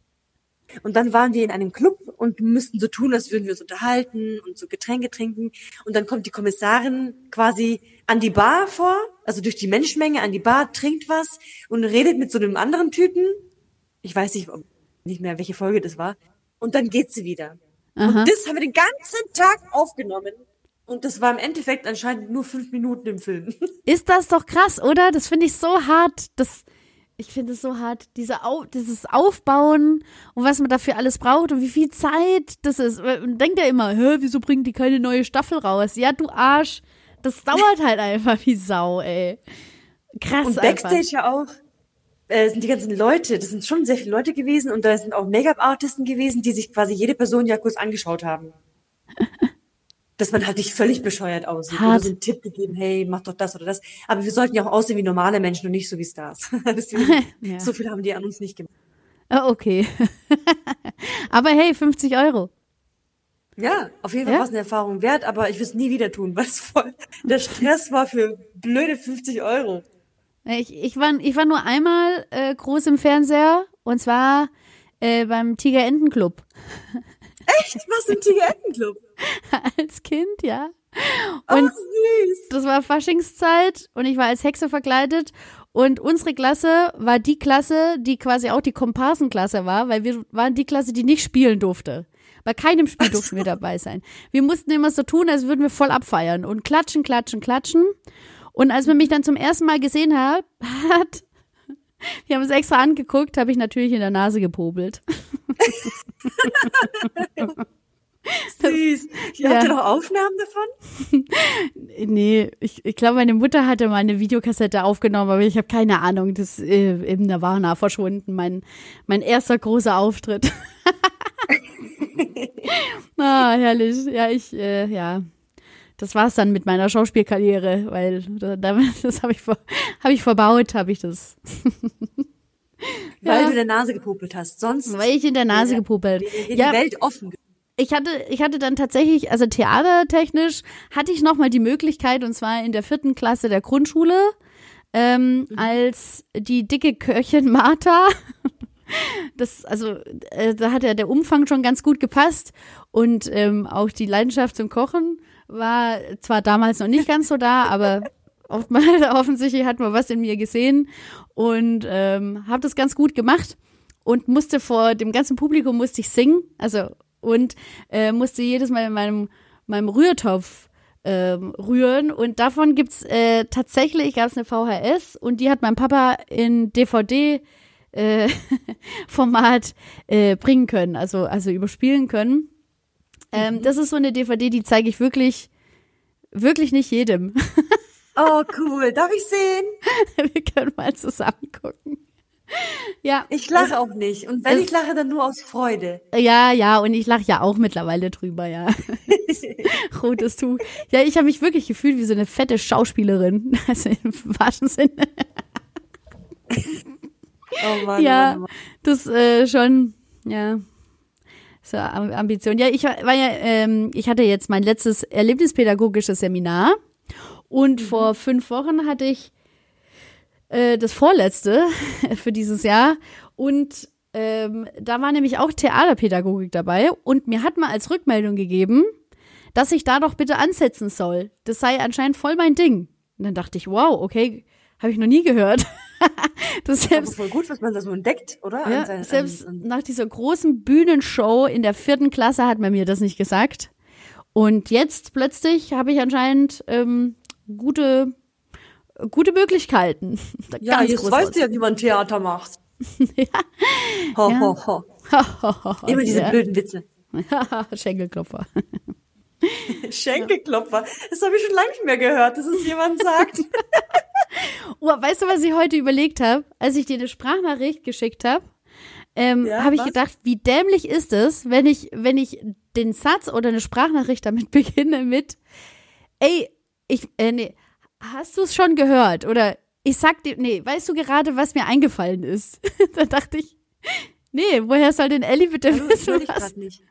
Speaker 2: Und dann waren wir in einem Club und müssten so tun, als würden wir uns unterhalten und so Getränke trinken. Und dann kommt die Kommissarin quasi an die Bar vor, also durch die Menschenmenge an die Bar, trinkt was und redet mit so einem anderen Typen. Ich weiß nicht, nicht mehr, welche Folge das war. Und dann geht sie wieder.
Speaker 1: Aha.
Speaker 2: Und das haben wir den ganzen Tag aufgenommen. Und das war im Endeffekt anscheinend nur fünf Minuten im Film.
Speaker 1: Ist das doch krass, oder? Das finde ich so hart. Das, ich finde es so hart. Diese Au dieses Aufbauen und was man dafür alles braucht und wie viel Zeit das ist. Und denkt ja immer, hä, wieso bringen die keine neue Staffel raus? Ja, du Arsch. Das dauert halt einfach wie Sau, ey. Krass
Speaker 2: Und
Speaker 1: einfach.
Speaker 2: Backstage ja auch äh, sind die ganzen Leute, das sind schon sehr viele Leute gewesen und da sind auch Make-up-Artisten gewesen, die sich quasi jede Person ja kurz angeschaut haben. dass man halt nicht völlig bescheuert aussieht
Speaker 1: Hart.
Speaker 2: oder so einen Tipp gegeben, hey, mach doch das oder das. Aber wir sollten ja auch aussehen wie normale Menschen und nicht so wie Stars. Deswegen,
Speaker 1: Ja.
Speaker 2: So viel haben die an uns nicht gemacht.
Speaker 1: Ah, okay. Aber hey, 50 Euro.
Speaker 2: Ja, auf jeden Fall
Speaker 1: Ja?
Speaker 2: war es eine Erfahrung wert, aber ich will es nie wieder tun, weil es voll der Stress war für blöde 50 Euro.
Speaker 1: Ich, ich, war, ich war nur einmal äh, groß im Fernseher und zwar äh, beim Tiger Enten Club.
Speaker 2: Echt? Was im Tigerettenclub?
Speaker 1: Als Kind, ja.
Speaker 2: Oh,
Speaker 1: Und
Speaker 2: süß.
Speaker 1: das war Faschingszeit und ich war als Hexe verkleidet und unsere Klasse war die Klasse, die quasi auch die Komparsenklasse war, weil wir waren die Klasse, die nicht spielen durfte. Bei keinem Spiel durften wir dabei sein. Wir mussten immer so tun, als würden wir voll abfeiern und klatschen, klatschen, klatschen. Und als man mich dann zum ersten Mal gesehen hat, hat wir haben es extra angeguckt, habe ich natürlich in der Nase gepobelt.
Speaker 2: Süß.
Speaker 1: Ja.
Speaker 2: Habt ihr noch Aufnahmen davon?
Speaker 1: Nee, ich, ich glaube, meine Mutter hatte mal eine Videokassette aufgenommen, aber ich habe keine Ahnung. Das ist äh, im Nirvana verschwunden, mein, mein erster großer Auftritt. ah, herrlich. Ja, ich, äh, ja. Das war's dann mit meiner Schauspielkarriere, weil das habe ich, ver, hab ich verbaut, habe ich das.
Speaker 2: Weil
Speaker 1: Ja.
Speaker 2: du in der Nase gepopelt hast. Sonst
Speaker 1: Weil ich in der Nase
Speaker 2: Ja.
Speaker 1: gepupelt.
Speaker 2: wäre die
Speaker 1: Ja,
Speaker 2: Welt offen.
Speaker 1: ich hatte, ich hatte dann tatsächlich, also theatertechnisch hatte ich nochmal die Möglichkeit, und zwar in der vierten Klasse der Grundschule, ähm, als die dicke Köchin Martha. Das, also, äh, da hat ja der Umfang schon ganz gut gepasst und ähm, auch die Leidenschaft zum Kochen war zwar damals noch nicht ganz so da, aber oftmals, offensichtlich hat man was in mir gesehen und ähm, habe das ganz gut gemacht und musste vor dem ganzen Publikum musste ich singen, also und äh, musste jedes Mal in meinem meinem Rührtopf ähm, rühren und davon gibt's äh, tatsächlich gab's eine VHS und die hat mein Papa in DVD äh, Format äh, bringen können, also also überspielen können. Ähm, Das ist so eine DVD, die zeige ich wirklich wirklich nicht jedem.
Speaker 2: Oh, cool. Darf ich sehen?
Speaker 1: Wir können mal zusammen gucken. Ja,
Speaker 2: Ich lache auch nicht. Und wenn
Speaker 1: Es-
Speaker 2: ich lache, dann nur aus Freude.
Speaker 1: Ja, ja, und ich lache ja auch mittlerweile drüber, ja. Rotes Tuch. Ja, ich habe mich wirklich gefühlt wie so eine fette Schauspielerin. Also im wahrsten Sinne.
Speaker 2: Oh Mann,
Speaker 1: ja,
Speaker 2: Mann, Mann.
Speaker 1: das äh, schon, ja. So Am- Ambition. Ja, ich war ja, ähm, ich hatte jetzt mein letztes erlebnispädagogisches Seminar und vor fünf Wochen hatte ich äh, das vorletzte für dieses Jahr und ähm, da war nämlich auch Theaterpädagogik dabei und mir hat man als Rückmeldung gegeben, dass ich da doch bitte ansetzen soll. Das sei anscheinend voll mein Ding. Und dann dachte ich, wow, okay, habe ich noch nie gehört. das
Speaker 2: Aber
Speaker 1: selbst
Speaker 2: voll gut, was man da so entdeckt, oder?
Speaker 1: Ja,
Speaker 2: sein-
Speaker 1: selbst
Speaker 2: an, an,
Speaker 1: nach dieser großen Bühnenshow in der vierten Klasse hat man mir das nicht gesagt. Und jetzt plötzlich habe ich anscheinend ähm, gute, gute Möglichkeiten.
Speaker 2: ja, jetzt weißt du ja, wie man Theater macht.
Speaker 1: ja.
Speaker 2: Ho,
Speaker 1: Ja.
Speaker 2: ho, ho. Immer diese
Speaker 1: ja.
Speaker 2: blöden Witze.
Speaker 1: Schenkelklopfer.
Speaker 2: Schenkelklopfer. Das habe ich schon lange nicht mehr gehört, dass es jemand sagt.
Speaker 1: Oh, weißt du, was ich heute überlegt habe, als ich dir eine Sprachnachricht geschickt habe? Ähm,
Speaker 2: Ja,
Speaker 1: habe ich
Speaker 2: was?
Speaker 1: gedacht, wie dämlich ist es, wenn ich, wenn ich den Satz oder eine Sprachnachricht damit beginne mit, ey, ich, äh, nee, hast du es schon gehört? Oder ich sag dir, nee, weißt du gerade, was mir eingefallen ist? da dachte ich, nee, woher soll denn Ellie bitte
Speaker 2: Also,
Speaker 1: wissen, was?
Speaker 2: nicht.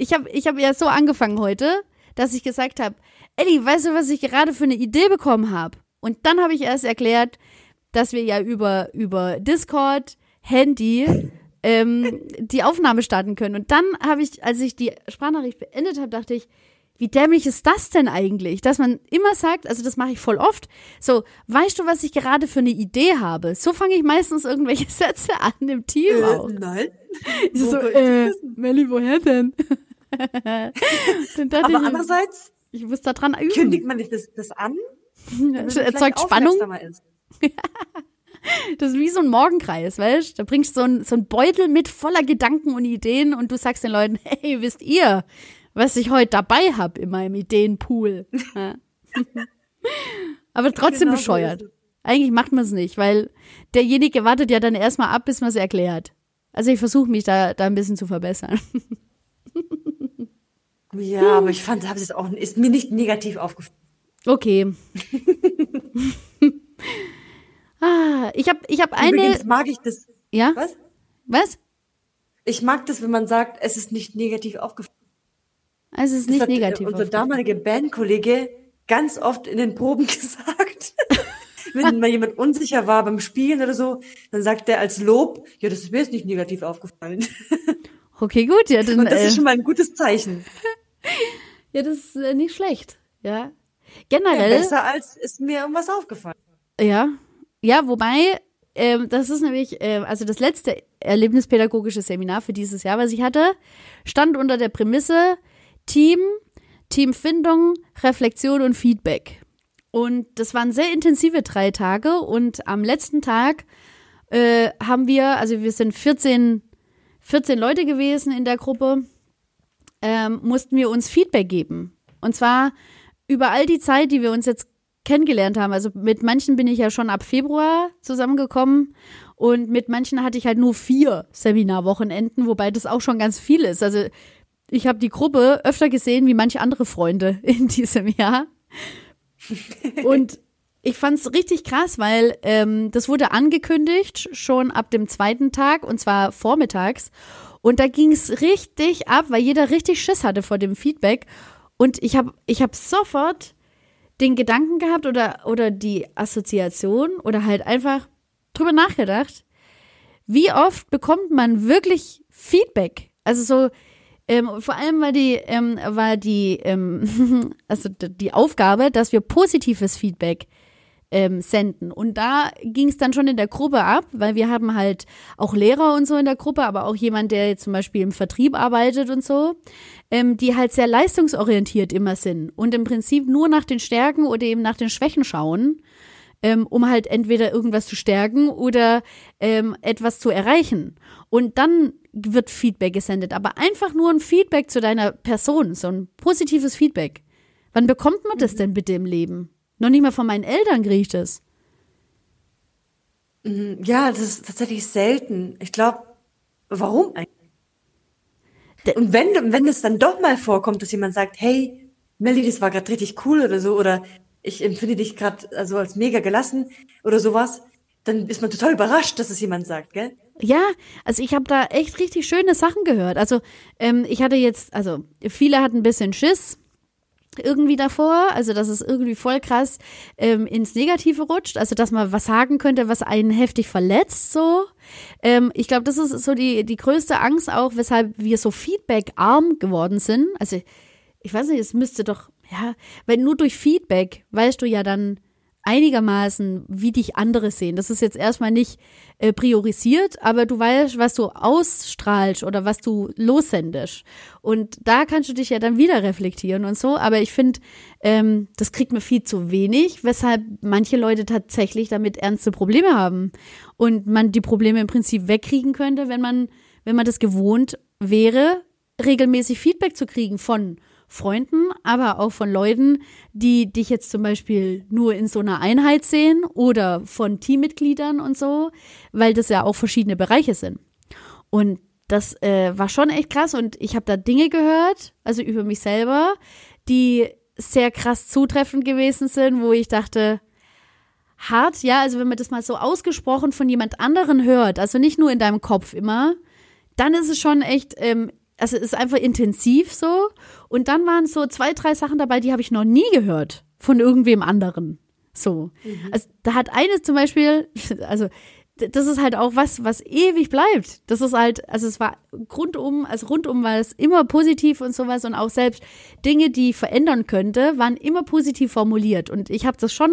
Speaker 1: Ich habe ich hab ja so angefangen heute, dass ich gesagt habe, Elli, weißt du, was ich gerade für eine Idee bekommen habe? Und dann habe ich erst erklärt, dass wir ja über, über Discord, Handy ähm, die Aufnahme starten können. Und dann habe ich, als ich die Sprachnachricht beendet habe, dachte ich, wie dämlich ist das denn eigentlich? Dass man immer sagt, also das mache ich voll oft, so, weißt du, was ich gerade für eine Idee habe? So fange ich meistens irgendwelche Sätze an im Team
Speaker 2: Äh,
Speaker 1: auch.
Speaker 2: nein.
Speaker 1: Ich so,
Speaker 2: ich
Speaker 1: äh? Melli, woher denn?
Speaker 2: Aber andererseits
Speaker 1: ich muss da dran üben.
Speaker 2: kündigt man nicht das, das an,
Speaker 1: Das erzeugt Spannung. Das ist wie so ein Morgenkreis, weißt du? Da bringst du so ein, so ein Beutel mit voller Gedanken und Ideen und du sagst den Leuten, hey, wisst ihr, was ich heute dabei habe in meinem Ideenpool? Ja. Aber trotzdem
Speaker 2: Genau so
Speaker 1: bescheuert.
Speaker 2: es.
Speaker 1: Eigentlich macht man es nicht, weil derjenige wartet ja dann erstmal ab, bis man es erklärt. Also ich versuche mich da, da ein bisschen zu verbessern.
Speaker 2: Ja, aber ich fand, habe es auch, ist mir nicht negativ aufgefallen.
Speaker 1: Okay. ah, ich habe ich hab eine.
Speaker 2: Übrigens mag ich das.
Speaker 1: Ja?
Speaker 2: Was?
Speaker 1: Was?
Speaker 2: Ich mag das, wenn man sagt, es ist nicht negativ aufgefallen.
Speaker 1: Also es ist
Speaker 2: Das
Speaker 1: nicht
Speaker 2: äh,
Speaker 1: negativ.
Speaker 2: unser damaliger Bandkollege ganz oft in den Proben gesagt. wenn mal jemand unsicher war beim Spielen oder so, dann sagt er als Lob, ja, das ist mir jetzt nicht negativ aufgefallen.
Speaker 1: Okay, gut, ja, dann,
Speaker 2: Und das
Speaker 1: äh,
Speaker 2: ist schon mal ein gutes Zeichen.
Speaker 1: ja, das ist äh, nicht schlecht. Ja.
Speaker 2: Ja,
Speaker 1: Generell.
Speaker 2: besser als ist mir irgendwas aufgefallen.
Speaker 1: Ja, ja, wobei, ähm, das ist nämlich, ähm, also das letzte erlebnispädagogische Seminar für dieses Jahr, was ich hatte, stand unter der Prämisse Team, Teamfindung, Reflexion und Feedback. Und das waren sehr intensive drei Tage und am letzten Tag äh, haben wir, also wir sind 14, 14 Leute gewesen in der Gruppe, ähm, mussten wir uns Feedback geben. Und zwar über all die Zeit, die wir uns jetzt kennengelernt haben. Also mit manchen bin ich ja schon ab Februar zusammengekommen und mit manchen hatte ich halt nur vier Seminarwochenenden, wobei das auch schon ganz viel ist. Also ich habe die Gruppe öfter gesehen wie manche andere Freunde in diesem Jahr. Und ich fand's richtig krass, weil ähm, das wurde angekündigt schon ab dem zweiten Tag und zwar vormittags. Und da ging's richtig ab, weil jeder richtig Schiss hatte vor dem Feedback. Und ich habe ich hab sofort den Gedanken gehabt oder, oder die Assoziation oder halt einfach drüber nachgedacht, wie oft bekommt man wirklich Feedback? Also so, ähm, vor allem war die, ähm, war die, ähm, also die Aufgabe, dass wir positives Feedback ähm, senden. Und da ging es dann schon in der Gruppe ab, weil wir haben halt auch Lehrer und so in der Gruppe, aber auch jemand, der jetzt zum Beispiel im Vertrieb arbeitet und so, ähm, die halt sehr leistungsorientiert immer sind und im Prinzip nur nach den Stärken oder eben nach den Schwächen schauen, ähm, um halt entweder irgendwas zu stärken oder ähm, etwas zu erreichen. Und dann wird Feedback gesendet, aber einfach nur ein Feedback zu deiner Person, so ein positives Feedback. Wann bekommt man das denn bitte im Leben? Noch nicht mal von meinen Eltern kriege ich das.
Speaker 2: Ja, das ist tatsächlich selten. Ich glaube, warum eigentlich? Und wenn, wenn es dann doch mal vorkommt, dass jemand sagt, hey, Melly, das war gerade richtig cool oder so, oder ich empfinde dich gerade also als mega gelassen oder sowas, dann ist man total überrascht, dass es jemand sagt, gell?
Speaker 1: Ja, also ich habe da echt richtig schöne Sachen gehört. Also ähm, ich hatte jetzt, also viele hatten ein bisschen Schiss irgendwie davor, also dass es irgendwie voll krass ähm, ins Negative rutscht, also dass man was sagen könnte, was einen heftig verletzt, so. Ähm, ich glaube, das ist so die, die größte Angst auch, weshalb wir so feedbackarm geworden sind. Also ich weiß nicht, es müsste doch, ja, weil nur durch Feedback weißt du ja dann einigermaßen, wie dich andere sehen. Das ist jetzt erstmal nicht äh, priorisiert, aber du weißt, was du ausstrahlst oder was du lossendest. Und da kannst du dich ja dann wieder reflektieren und so. Aber ich finde, ähm, das kriegt man viel zu wenig, weshalb manche Leute tatsächlich damit ernste Probleme haben. Und man die Probleme im Prinzip wegkriegen könnte, wenn man, wenn man das gewohnt wäre, regelmäßig Feedback zu kriegen von Freunden, aber auch von Leuten, die dich jetzt zum Beispiel nur in so einer Einheit sehen oder von Teammitgliedern und so, weil das ja auch verschiedene Bereiche sind. Und das äh, war schon echt krass und ich habe da Dinge gehört, also über mich selber, die sehr krass zutreffend gewesen sind, wo ich dachte, hart, ja, also wenn man das mal so ausgesprochen von jemand anderen hört, also nicht nur in deinem Kopf immer, dann ist es schon echt, ähm, also es ist einfach intensiv so. Und dann waren so zwei, drei Sachen dabei, die habe ich noch nie gehört von irgendwem anderen. So. Also da hat eine zum Beispiel, also das ist halt auch was, was ewig bleibt. Das ist halt, also es war rundum, also rundum war es immer positiv und sowas und auch selbst Dinge, die verändern könnte, waren immer positiv formuliert. Und ich habe das schon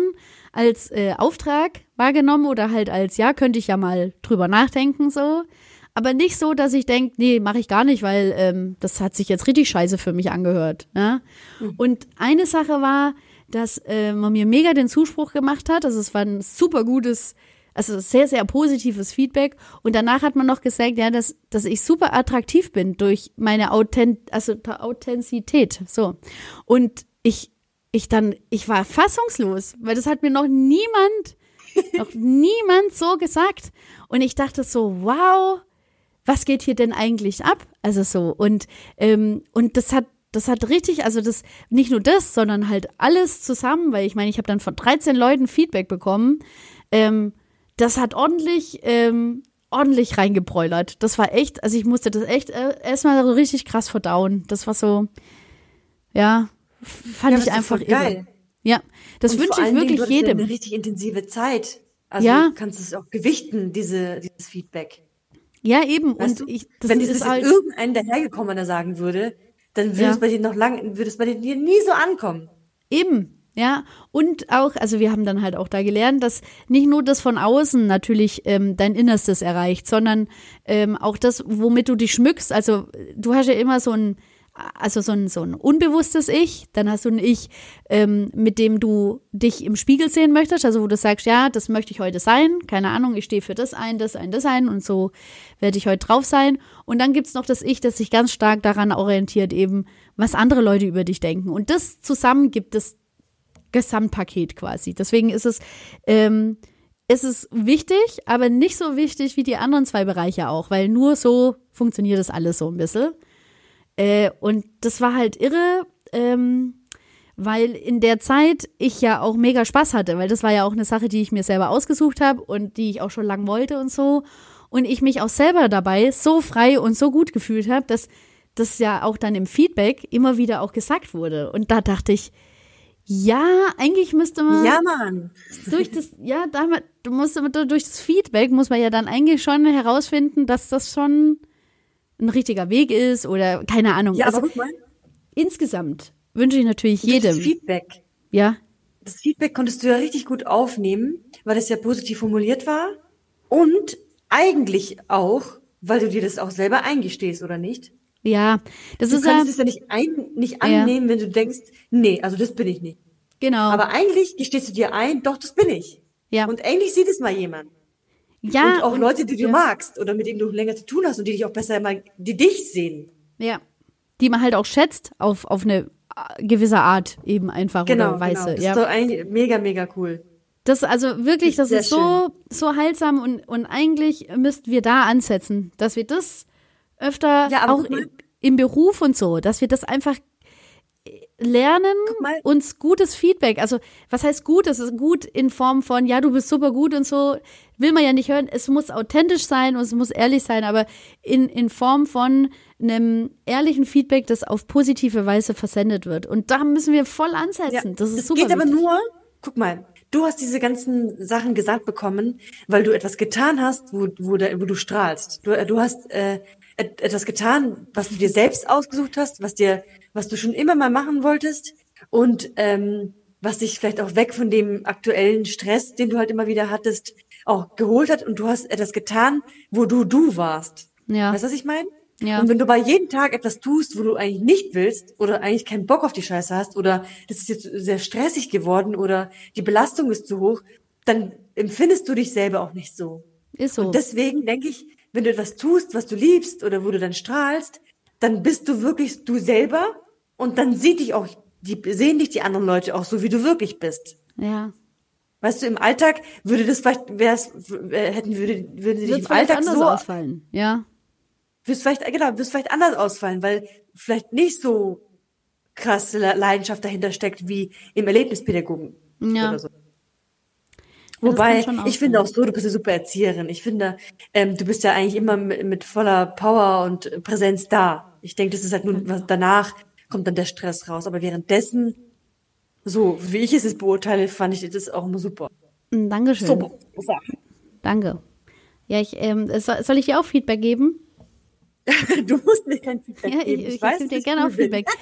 Speaker 1: als äh, Auftrag wahrgenommen oder halt als, ja, könnte ich ja mal drüber nachdenken so. Aber nicht so, dass ich denke, nee, mache ich gar nicht, weil ähm, das hat sich jetzt richtig scheiße für mich angehört. Ja? Und eine Sache war, dass äh, man mir mega den Zuspruch gemacht hat. Also es war ein super gutes, also sehr, sehr positives Feedback. Und danach hat man noch gesagt, ja, dass, dass ich super attraktiv bin durch meine Authent also Authentizität. So. Und ich, ich dann, ich war fassungslos, weil das hat mir noch niemand, noch niemand so gesagt. Und ich dachte so, wow, was geht hier denn eigentlich ab? Also so und ähm, und das hat das hat richtig, also das, nicht nur das, sondern halt alles zusammen, weil ich meine, ich habe dann von 13 Leuten Feedback bekommen. Ähm, das hat ordentlich, ähm, ordentlich reingebräulert. Das war echt, also ich musste das echt äh, erstmal so richtig krass verdauen. Das war so, ja, fand
Speaker 2: Ja,
Speaker 1: ich einfach
Speaker 2: geil.
Speaker 1: irre. Ja, das
Speaker 2: Und
Speaker 1: wünsche ich
Speaker 2: Dingen,
Speaker 1: wirklich
Speaker 2: ja
Speaker 1: jedem.
Speaker 2: Eine richtig intensive Zeit. Also
Speaker 1: Ja.
Speaker 2: du kannst es auch gewichten, diese, dieses Feedback.
Speaker 1: Ja, eben.
Speaker 2: Weißt
Speaker 1: und ich, das
Speaker 2: Wenn
Speaker 1: ist halt.
Speaker 2: irgendein dahergekommener sagen würde, dann würde
Speaker 1: Ja.
Speaker 2: es bei dir noch lang, würde es bei dir nie so ankommen.
Speaker 1: Eben, ja. Und auch, also wir haben dann halt auch da gelernt, dass nicht nur das von außen natürlich ähm, dein Innerstes erreicht, sondern ähm, auch das, womit du dich schmückst. Also du hast ja immer so ein, also so ein, so ein unbewusstes Ich, dann hast du ein Ich, ähm, mit dem du dich im Spiegel sehen möchtest, also wo du sagst, ja, das möchte ich heute sein, keine Ahnung, ich stehe für das ein, das ein, das ein und so werde ich heute drauf sein. Und dann gibt's noch das Ich, das sich ganz stark daran orientiert, eben, was andere Leute über dich denken. Und das zusammen gibt es Gesamtpaket quasi. Deswegen ist es, ähm, ist es wichtig, aber nicht so wichtig wie die anderen zwei Bereiche auch, weil nur so funktioniert das alles so ein bisschen. Äh, und das war halt irre, ähm, weil in der Zeit ich ja auch mega Spaß hatte, weil das war ja auch eine Sache, die ich mir selber ausgesucht habe und die ich auch schon lang wollte und so. Und ich mich auch selber dabei so frei und so gut gefühlt habe, dass das ja auch dann im Feedback immer wieder auch gesagt wurde. Und da dachte ich, ja, eigentlich müsste man
Speaker 2: Ja, Mann.
Speaker 1: durch das, ja, damit, du musst durch das Feedback muss man ja dann eigentlich schon herausfinden, dass das schon ein richtiger Weg ist oder keine Ahnung.
Speaker 2: Ja,
Speaker 1: also
Speaker 2: aber guck mal,
Speaker 1: insgesamt wünsche ich natürlich
Speaker 2: durch das
Speaker 1: jedem,
Speaker 2: Feedback.
Speaker 1: ja,
Speaker 2: Das Feedback konntest du ja richtig gut aufnehmen, weil es ja positiv formuliert war. Und eigentlich auch, weil du dir das auch selber eingestehst, oder nicht?
Speaker 1: ja, das
Speaker 2: Du
Speaker 1: ist ja,
Speaker 2: kannst es ja nicht, ein, nicht
Speaker 1: Ja.
Speaker 2: annehmen, wenn du denkst, nee, also das bin ich nicht.
Speaker 1: genau,
Speaker 2: Aber eigentlich gestehst du dir ein, doch, das bin ich.
Speaker 1: ja,
Speaker 2: Und endlich sieht es mal jemand.
Speaker 1: Ja,
Speaker 2: und auch Leute, die du
Speaker 1: ja.
Speaker 2: magst oder mit denen du länger zu tun hast und die dich auch besser mal, die dich sehen.
Speaker 1: ja, die man halt auch schätzt auf, auf eine äh, gewisse Art eben einfach
Speaker 2: Genau,
Speaker 1: oder Weise,
Speaker 2: genau. Das
Speaker 1: ja.
Speaker 2: ist doch eigentlich mega, mega cool.
Speaker 1: Das also wirklich, das
Speaker 2: Sehr
Speaker 1: ist so, so heilsam und, und eigentlich müssten wir da ansetzen, dass wir das öfter
Speaker 2: Ja,
Speaker 1: auch im, im Beruf und so, dass wir das einfach lernen, uns gutes Feedback, also was heißt gut, das ist gut in Form von, ja, du bist super gut und so, will man ja nicht hören, es muss authentisch sein und es muss ehrlich sein, aber in, in Form von einem ehrlichen Feedback, das auf positive Weise versendet wird. Und da müssen wir voll ansetzen. das ist
Speaker 2: es
Speaker 1: super
Speaker 2: geht aber
Speaker 1: wichtig.
Speaker 2: nur, guck mal, du hast diese ganzen Sachen gesagt bekommen, weil du etwas getan hast, wo, wo, da, wo du strahlst. Du, du hast äh, et- etwas getan, was du dir selbst ausgesucht hast, was dir, was du schon immer mal machen wolltest und ähm, was dich vielleicht auch weg von dem aktuellen Stress, den du halt immer wieder hattest, auch geholt hat und du hast etwas getan, wo du du warst.
Speaker 1: Ja.
Speaker 2: Weißt du, was ich meine?
Speaker 1: Ja.
Speaker 2: Und wenn du bei jeden Tag etwas tust, wo du eigentlich nicht willst oder eigentlich keinen Bock auf die Scheiße hast oder das ist jetzt sehr stressig geworden oder die Belastung ist zu hoch, dann empfindest du dich selber auch nicht so.
Speaker 1: Ist so.
Speaker 2: Und deswegen denke ich, wenn du etwas tust, was du liebst oder wo du dann strahlst, dann bist du wirklich du selber und dann sieht dich auch, die, sehen dich die anderen Leute auch so, wie du wirklich bist.
Speaker 1: ja.
Speaker 2: Weißt du, im Alltag würde das vielleicht, wär's, hätten, würde, würden sie dich im Alltag
Speaker 1: anders
Speaker 2: so
Speaker 1: ausfallen. Ja.
Speaker 2: wirst vielleicht, genau, wirst vielleicht anders ausfallen, weil vielleicht nicht so krasse Le- Leidenschaft dahinter steckt wie im Erlebnispädagogen
Speaker 1: Ja.
Speaker 2: oder so.
Speaker 1: das
Speaker 2: Wobei, ich finde auch so, du bist eine super Erzieherin. Ich finde, ähm, du bist ja eigentlich immer mit, mit voller Power und Präsenz da. Ich denke, das ist halt nur, was danach kommt dann der Stress raus. Aber währenddessen, so wie ich es jetzt beurteile, fand ich das auch immer super.
Speaker 1: Mm, Dankeschön.
Speaker 2: Super.
Speaker 1: Danke. Ja, ich, ähm, soll, ich dir auch Feedback geben?
Speaker 2: Du musst mir kein Feedback
Speaker 1: Ja, ich,
Speaker 2: geben.
Speaker 1: ich, ich
Speaker 2: weiß,
Speaker 1: gebe dir gerne
Speaker 2: ich
Speaker 1: auch. Feedback.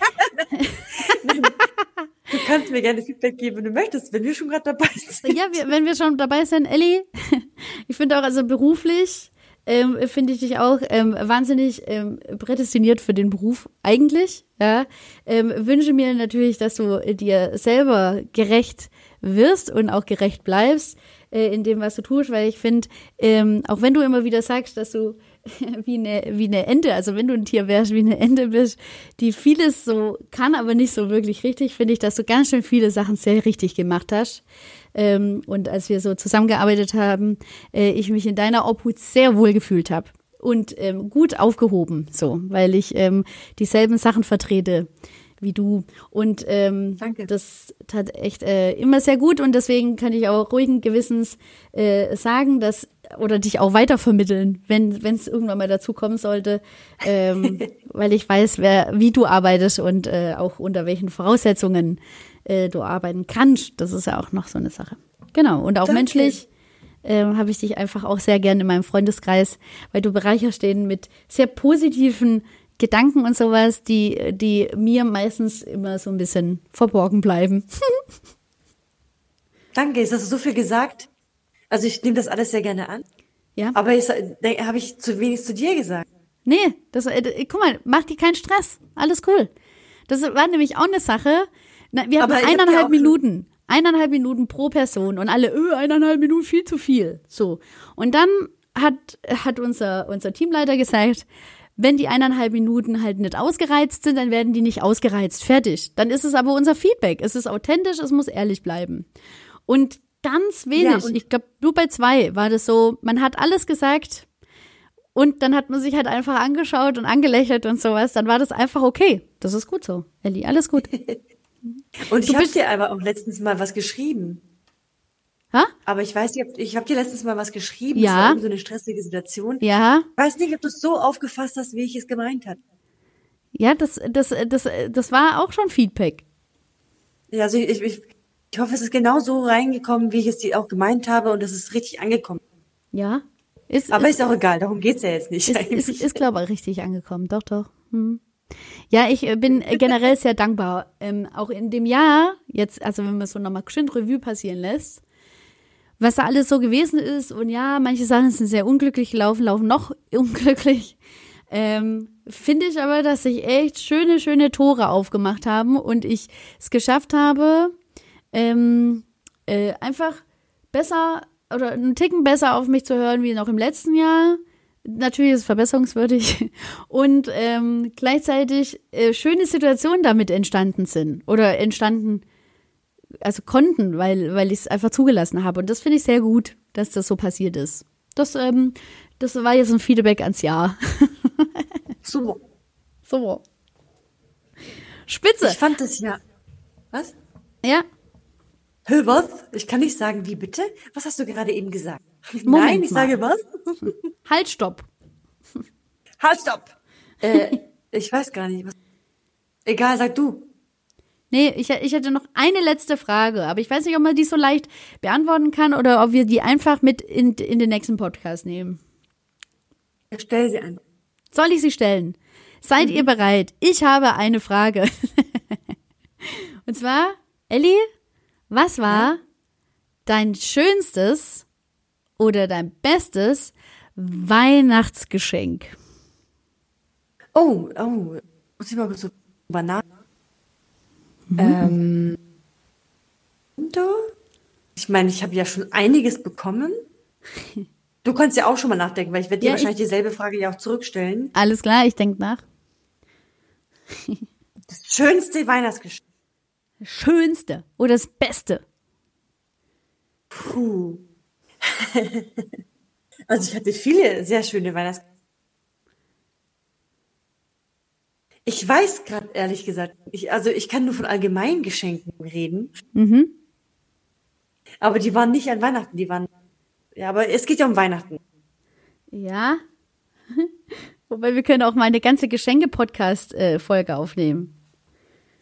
Speaker 2: Du kannst mir gerne Feedback geben, wenn du möchtest, wenn wir schon gerade dabei sind.
Speaker 1: Ja, wir, wenn wir schon dabei sind, Elli, ich finde auch, also beruflich ähm, finde ich dich auch ähm, wahnsinnig ähm, prädestiniert für den Beruf eigentlich. Ja, ähm, wünsche mir natürlich, dass du dir selber gerecht wirst und auch gerecht bleibst äh, in dem, was du tust, weil ich finde, ähm, auch wenn du immer wieder sagst, dass du wie eine, wie eine Ente, also wenn du ein Tier wärst, wie eine Ente bist, die vieles so kann, aber nicht so wirklich richtig, finde ich, dass du ganz schön viele Sachen sehr richtig gemacht hast. Ähm, und als wir so zusammengearbeitet haben, äh, ich mich in deiner Obhut sehr wohl gefühlt habe und ähm, gut aufgehoben, so, weil ich ähm, dieselben Sachen vertrete wie du. Und ähm,
Speaker 2: Danke.
Speaker 1: das tat echt äh, immer sehr gut und deswegen kann ich auch ruhigen Gewissens äh, sagen, dass oder dich auch weitervermitteln, wenn wenn es irgendwann mal dazu kommen sollte, ähm, weil ich weiß, wer wie du arbeitest und äh, auch unter welchen Voraussetzungen äh, du arbeiten kannst. Das ist ja auch noch so eine Sache. Genau und auch
Speaker 2: Danke.
Speaker 1: menschlich ähm, habe ich dich einfach auch sehr gern in meinem Freundeskreis, weil du bereicherst den mit sehr positiven Gedanken und sowas, die, die mir meistens immer so ein bisschen verborgen bleiben.
Speaker 2: Danke, jetzt hast du so viel gesagt. Also ich nehme das alles sehr gerne an.
Speaker 1: Ja.
Speaker 2: Aber jetzt äh, habe ich zu wenig zu dir gesagt.
Speaker 1: Nee, das, äh, guck mal, mach dir keinen Stress. Alles cool. Das war nämlich auch eine Sache. Na, wir hatten
Speaker 2: Aber ich hab dir
Speaker 1: eineinhalb
Speaker 2: auch-
Speaker 1: Minuten. Eineinhalb Minuten pro Person und alle, öh, eineinhalb Minuten viel zu viel. So. Und dann hat, hat unser, unser Teamleiter gesagt, wenn die eineinhalb Minuten halt nicht ausgereizt sind, dann werden die nicht ausgereizt. Fertig. Dann ist es aber unser Feedback. Es ist authentisch, es muss ehrlich bleiben. Und ganz wenig,
Speaker 2: und-
Speaker 1: ich glaube, nur bei zwei war das so, man hat alles gesagt, und dann hat man sich halt einfach angeschaut und angelächelt und sowas. Dann war das einfach okay. Das ist gut so, Elli. Alles gut.
Speaker 2: Und ich habe dir aber auch letztens mal was geschrieben.
Speaker 1: Ha?
Speaker 2: Aber ich weiß nicht, ich habe dir letztens mal was geschrieben.
Speaker 1: Ja.
Speaker 2: Das war so eine stressige Situation.
Speaker 1: Ja,
Speaker 2: Ich weiß nicht, ob du es so aufgefasst hast, wie ich es gemeint habe.
Speaker 1: ja, das, das, das, das war auch schon Feedback.
Speaker 2: Ja, also ich, ich, ich hoffe, es ist genau so reingekommen, wie ich es dir auch gemeint habe und es ist richtig angekommen.
Speaker 1: Ja. Ist,
Speaker 2: Aber
Speaker 1: ist,
Speaker 2: ist auch egal, darum geht's ja jetzt nicht.
Speaker 1: ist, ist, ist glaube ich, richtig angekommen. Doch, doch. Hm. Ja, ich äh, bin generell sehr dankbar. Ähm, auch in dem Jahr, jetzt, also wenn man so nochmal schön Revue passieren lässt, was da alles so gewesen ist. Und ja, manche Sachen sind sehr unglücklich gelaufen, laufen noch unglücklich. Ähm, Finde ich aber, dass sich echt schöne, schöne Tore aufgemacht haben und ich es geschafft habe, ähm, äh, einfach besser oder einen Ticken besser auf mich zu hören wie noch im letzten Jahr. Natürlich ist es verbesserungswürdig und ähm, gleichzeitig äh, schöne Situationen damit entstanden sind oder entstanden, also konnten, weil, weil ich es einfach zugelassen habe. Und das finde ich sehr gut, dass das so passiert ist. Das, ähm, das war jetzt ein Feedback ans Jahr.
Speaker 2: so.
Speaker 1: so. Spitze.
Speaker 2: Ich fand das ja. Was?
Speaker 1: Ja.
Speaker 2: Hä, was? Ich kann nicht sagen, wie bitte? Was hast du gerade eben gesagt?
Speaker 1: Moment
Speaker 2: Nein, ich
Speaker 1: mal.
Speaker 2: sage was?
Speaker 1: Halt, stopp.
Speaker 2: Halt, stopp! äh, ich weiß gar nicht. Was. Egal, sag du.
Speaker 1: Nee, ich, ich hätte noch eine letzte Frage, aber ich weiß nicht, ob man die so leicht beantworten kann oder ob wir die einfach mit in, in den nächsten Podcast nehmen.
Speaker 2: Stell sie einfach.
Speaker 1: Soll ich sie stellen? Seid ihr bereit? Ich habe eine Frage. Und zwar, Elli, was war dein schönstes oder dein bestes Weihnachtsgeschenk?
Speaker 2: Oh, oh. Muss ich mal so drüber nach. Ähm. Ich meine, ich habe ja schon einiges bekommen. Du kannst ja auch schon mal nachdenken, weil ich werde dir
Speaker 1: Ja,
Speaker 2: wahrscheinlich dieselbe Frage ja auch zurückstellen.
Speaker 1: Alles klar, ich denke nach.
Speaker 2: Das schönste Weihnachtsgeschenk.
Speaker 1: Schönste oder das Beste?
Speaker 2: Puh. also ich hatte viele sehr schöne Weihnachtsgeschenke. Ich weiß gerade ehrlich gesagt, ich, also ich kann nur von allgemeinen Geschenken reden.
Speaker 1: Mhm.
Speaker 2: Aber die waren nicht an Weihnachten, die waren. Ja, aber es geht ja um Weihnachten.
Speaker 1: Ja. Wobei wir können auch mal eine ganze Geschenke-Podcast-Folge aufnehmen.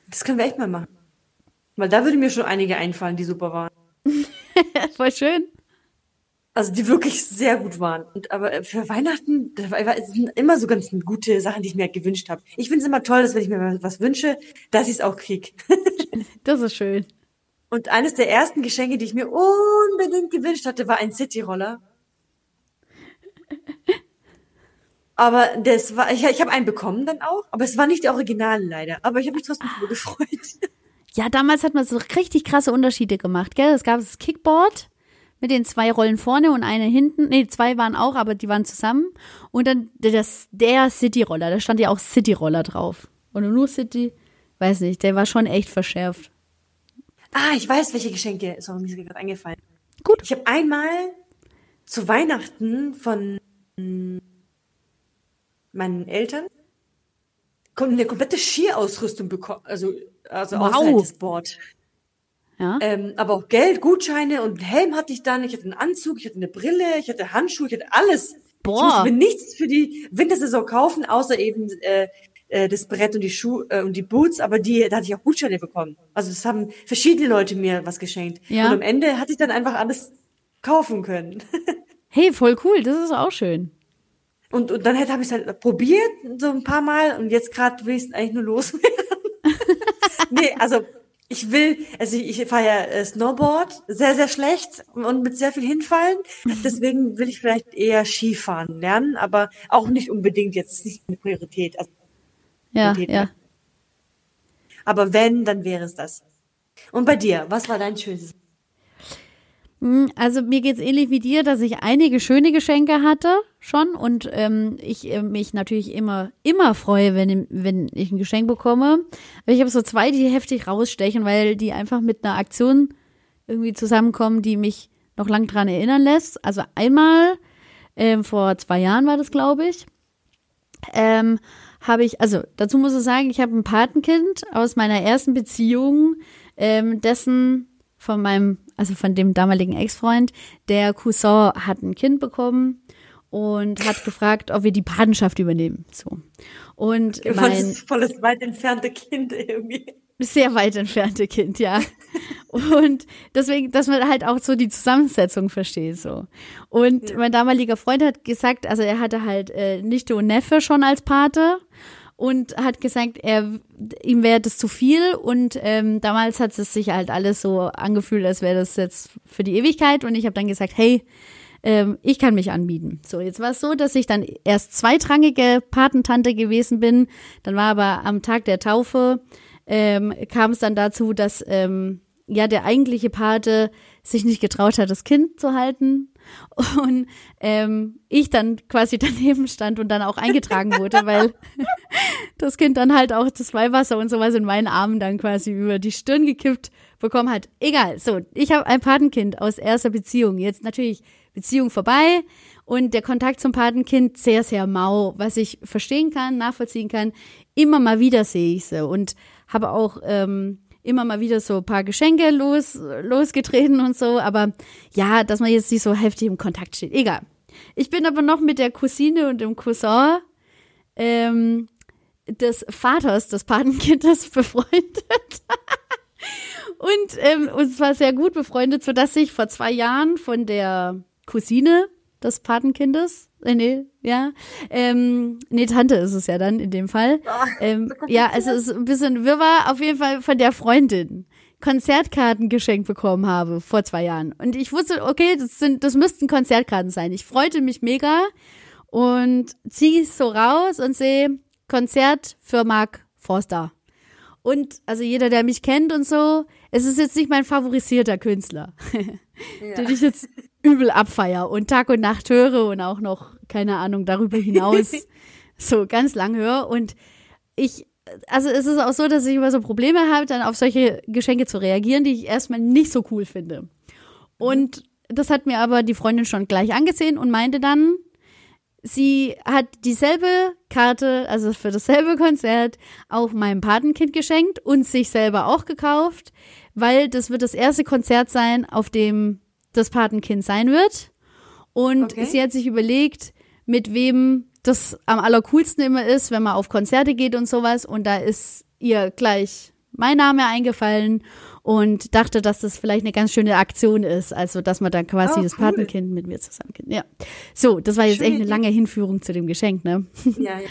Speaker 2: Das können wir echt mal machen. Weil da würde mir schon einige einfallen, die super waren.
Speaker 1: Voll schön.
Speaker 2: Also die wirklich sehr gut waren. Und aber für Weihnachten, das es sind immer so ganz gute Sachen, die ich mir halt gewünscht habe. Ich finde es immer toll, dass wenn ich mir was wünsche, dass ich es auch krieg.
Speaker 1: Das ist schön.
Speaker 2: Und eines der ersten Geschenke, die ich mir unbedingt gewünscht hatte, war ein Cityroller. Aber das war, ich, ich habe einen bekommen dann auch, aber es war nicht der Original leider. Aber ich habe mich trotzdem drüber gefreut.
Speaker 1: Ja, damals hat man so richtig krasse Unterschiede gemacht, gell? Es gab das Kickboard mit den zwei Rollen vorne und eine hinten. Nee, zwei waren auch, aber die waren zusammen. Und dann das, der City-Roller, da stand ja auch City-Roller drauf. Und nur City, weiß nicht, der war schon echt verschärft.
Speaker 2: Ah, ich weiß, welche Geschenke. Sorry, mir ist gerade eingefallen.
Speaker 1: Gut.
Speaker 2: Ich habe einmal zu Weihnachten von meinen Eltern eine komplette Skiausrüstung bekommen, also, also
Speaker 1: Wow.
Speaker 2: außerhalb des Board.
Speaker 1: Ja.
Speaker 2: Ähm, aber auch Geld, Gutscheine und einen Helm hatte ich dann. Ich hatte einen Anzug, ich hatte eine Brille, ich hatte Handschuhe, ich hatte alles.
Speaker 1: Boah.
Speaker 2: Ich musste mir nichts für die Wintersaison kaufen, außer eben äh, äh, das Brett und die Schuhe äh, und die Boots. Aber die, da hatte ich auch Gutscheine bekommen. Also es haben verschiedene Leute mir was geschenkt.
Speaker 1: Ja.
Speaker 2: Und am Ende hatte ich dann einfach alles kaufen können.
Speaker 1: Hey, voll cool, das ist auch schön.
Speaker 2: Und, und dann habe ich es halt probiert, so ein paar Mal. Und jetzt gerade will ich es eigentlich nur loswerden. nee, also ich will, also ich, ich fahre ja äh, Snowboard, sehr, sehr schlecht und mit sehr viel Hinfallen. Deswegen will ich vielleicht eher Skifahren lernen, aber auch nicht unbedingt jetzt nicht eine Priorität. Also,
Speaker 1: Ja,
Speaker 2: Priorität,
Speaker 1: ja.
Speaker 2: aber wenn, dann wäre es das. Und bei dir, was war dein schönstes?
Speaker 1: Hm, Also mir geht's ähnlich wie dir, dass ich einige schöne Geschenke hatte schon und ähm, ich äh, mich natürlich immer immer freue, wenn, wenn ich ein Geschenk bekomme. Aber ich habe so zwei, die heftig rausstechen, weil die einfach mit einer Aktion irgendwie zusammenkommen, die mich noch lang dran erinnern lässt. Also einmal ähm, vor zwei Jahren war das, glaube ich. Ähm, habe ich, also dazu muss ich sagen, ich habe ein Patenkind aus meiner ersten Beziehung, ähm, dessen von meinem, also von dem damaligen Ex-Freund, der Cousin hat ein Kind bekommen und hat gefragt, ob wir die Patenschaft übernehmen. So. Und mein
Speaker 2: Volles, volles weit entfernte Kind irgendwie.
Speaker 1: sehr weit entfernte Kind, ja. Und deswegen, dass man halt auch so die Zusammensetzung versteht, so. Und mein damaliger Freund hat gesagt, also er hatte halt äh, Nichte und Neffe schon als Pate und hat gesagt, er ihm wäre das zu viel und ähm, damals hat es sich halt alles so angefühlt, als wäre das jetzt für die Ewigkeit und ich habe dann gesagt, hey, ähm, ich kann mich anbieten. So, jetzt war es so, dass ich dann erst zweitrangige Patentante gewesen bin. Dann war aber am Tag der Taufe ähm, kam es dann dazu, dass ähm, ja der eigentliche Pate sich nicht getraut hat, das Kind zu halten und ähm, ich dann quasi daneben stand und dann auch eingetragen wurde, weil das Kind dann halt auch das Weihwasser und sowas in meinen Armen dann quasi über die Stirn gekippt bekommen hat. Egal, so, ich habe ein Patenkind aus erster Beziehung. Jetzt natürlich Beziehung vorbei und der Kontakt zum Patenkind sehr, sehr mau, was ich verstehen kann, nachvollziehen kann. Immer mal wieder sehe ich sie und habe auch ähm, immer mal wieder so ein paar Geschenke los, losgetreten und so, aber ja, dass man jetzt nicht so heftig im Kontakt steht. Egal. Ich bin aber noch mit der Cousine und dem Cousin ähm, des Vaters des Patenkindes befreundet. und ähm, und zwar sehr gut befreundet, sodass ich vor zwei Jahren von der Cousine des Patenkindes, äh, nee, ja, ähm, nee, Tante ist es ja dann in dem Fall. Ähm, ja, also es ist ein bisschen wirrwarr, auf jeden Fall von der Freundin. Konzertkarten geschenkt bekommen habe vor zwei Jahren. Und ich wusste, okay, das sind, das müssten Konzertkarten sein. Ich freute mich mega und ziehe es so raus und sehe Konzert für Mark Forster. Und also jeder, der mich kennt und so, es ist jetzt nicht mein favorisierter Künstler, den ich jetzt übel abfeier und Tag und Nacht höre und auch noch, keine Ahnung, darüber hinaus so ganz lang höre. Und ich, also es ist auch so, dass ich immer so Probleme habe, dann auf solche Geschenke zu reagieren, die ich erstmal nicht so cool finde. Und das hat mir aber die Freundin schon gleich angesehen und meinte dann, sie hat dieselbe Karte, also für dasselbe Konzert, auch meinem Patenkind geschenkt und sich selber auch gekauft, weil das wird das erste Konzert sein, auf dem das Patenkind sein wird. Und
Speaker 2: Okay.
Speaker 1: sie hat sich überlegt, mit wem das am allercoolsten immer ist, wenn man auf Konzerte geht und sowas. Und da ist ihr gleich mein Name eingefallen und dachte, dass das vielleicht eine ganz schöne Aktion ist. Also, dass man dann quasi
Speaker 2: Oh,
Speaker 1: das
Speaker 2: cool.
Speaker 1: Patenkind mit mir zusammen kennt. Ja. So, das war jetzt
Speaker 2: Schöne
Speaker 1: echt eine
Speaker 2: Idee.
Speaker 1: lange Hinführung zu dem Geschenk, ne?
Speaker 2: Ja, ja.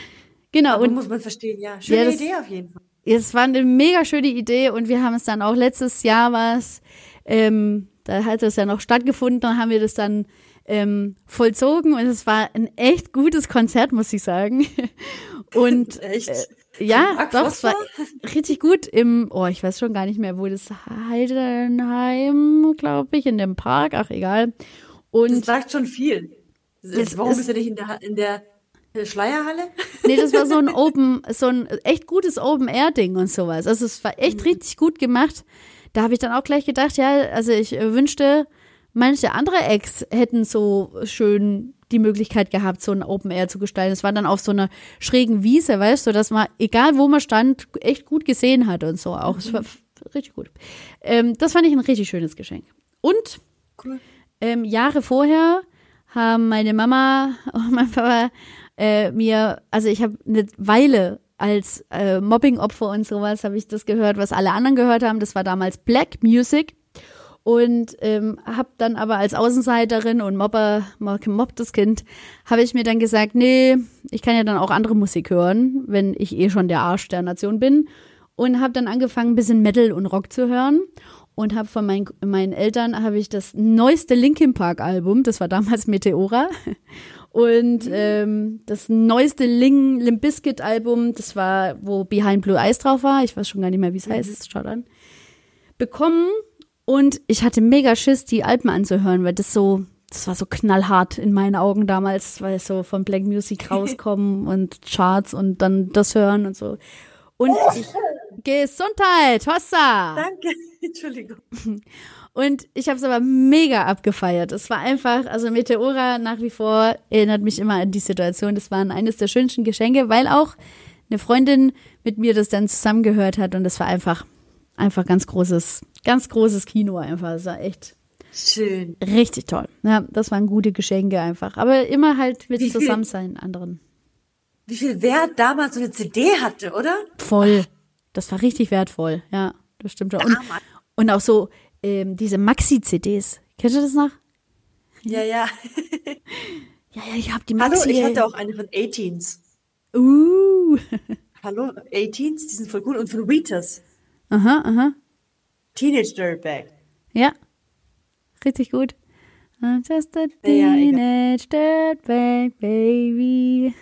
Speaker 1: Genau.
Speaker 2: Aber
Speaker 1: Und
Speaker 2: muss man verstehen, ja. Schöne
Speaker 1: das-
Speaker 2: Idee auf jeden Fall.
Speaker 1: es war eine mega schöne Idee und wir haben es dann auch letztes Jahr was, ähm, da hat es ja noch stattgefunden, dann haben wir das dann ähm, vollzogen und es war ein echt gutes Konzert, muss ich sagen. Und
Speaker 2: Echt?
Speaker 1: äh, ja, doch, es war richtig gut im, oh, ich weiß schon gar nicht mehr, wo das Heidenheim, glaube ich, in dem Park, ach egal. Und
Speaker 2: Das sagt schon viel.
Speaker 1: Es
Speaker 2: Warum
Speaker 1: ist-
Speaker 2: ist er nicht in der, in der Schleierhalle?
Speaker 1: Nee, das war so ein Open, so ein echt gutes Open-Air-Ding und sowas. Also es war echt richtig gut gemacht. Da habe ich dann auch gleich gedacht, ja, also ich äh, wünschte, manche andere Ex hätten so schön die Möglichkeit gehabt, so ein Open Air zu gestalten. Es war dann auf so einer schrägen Wiese, weißt du, dass man, egal wo man stand, echt gut gesehen hat und so auch. Es war richtig gut. Ähm, das fand ich ein richtig schönes Geschenk. Und
Speaker 2: Cool.
Speaker 1: ähm, Jahre vorher haben meine Mama und mein Papa äh, mir, also ich habe eine Weile als äh, Mobbing-Opfer und sowas, habe ich das gehört, was alle anderen gehört haben. Das war damals Black Music. Und ähm, habe dann aber als Außenseiterin und Mobber, gemobbtes Kind, habe ich mir dann gesagt, nee, ich kann ja dann auch andere Musik hören, wenn ich eh schon der Arsch der Nation bin. Und habe dann angefangen, ein bisschen Metal und Rock zu hören und habe von meinen, meinen Eltern habe ich das neueste Linkin Park Album, das war damals Meteora und ähm, das neueste Ling, Limp Bizkit Album, das war wo Behind Blue Eyes drauf war, ich weiß schon gar nicht mehr, wie es heißt, schaut an, bekommen und ich hatte mega Schiss, die Alben anzuhören, weil das so das war so knallhart in meinen Augen damals, weil so von Black Music rauskommen und Charts und dann das hören und so. Und ich, Gesundheit, Hossa!
Speaker 2: Danke. Entschuldigung.
Speaker 1: Und ich habe es aber mega abgefeiert. Es war einfach, also Meteora nach wie vor erinnert mich immer an die Situation. Das waren eines der schönsten Geschenke, weil auch eine Freundin mit mir das dann zusammengehört hat und das war einfach, einfach ganz großes, ganz großes Kino einfach. Das war echt
Speaker 2: Schön.
Speaker 1: richtig toll. Ja, das waren gute Geschenke einfach. Aber immer halt mit
Speaker 2: viel-
Speaker 1: Zusammensein anderen.
Speaker 2: Wie viel Wert damals so eine CD hatte, oder?
Speaker 1: Voll. Das war richtig wertvoll. Ja, das stimmt. Und, und auch so ähm, diese Maxi-CDs. Kennt ihr das noch?
Speaker 2: Ja, ja.
Speaker 1: Ja, ja, ich hab die
Speaker 2: Hallo,
Speaker 1: Maxi.
Speaker 2: ich hatte auch eine von 18s.
Speaker 1: Uh.
Speaker 2: Hallo, 18s, die sind voll cool. Und von Ritas.
Speaker 1: Aha, aha.
Speaker 2: Teenage Dirtbag.
Speaker 1: Ja. Richtig gut. I'm just a
Speaker 2: Ja, egal.
Speaker 1: teenage dirtbag baby.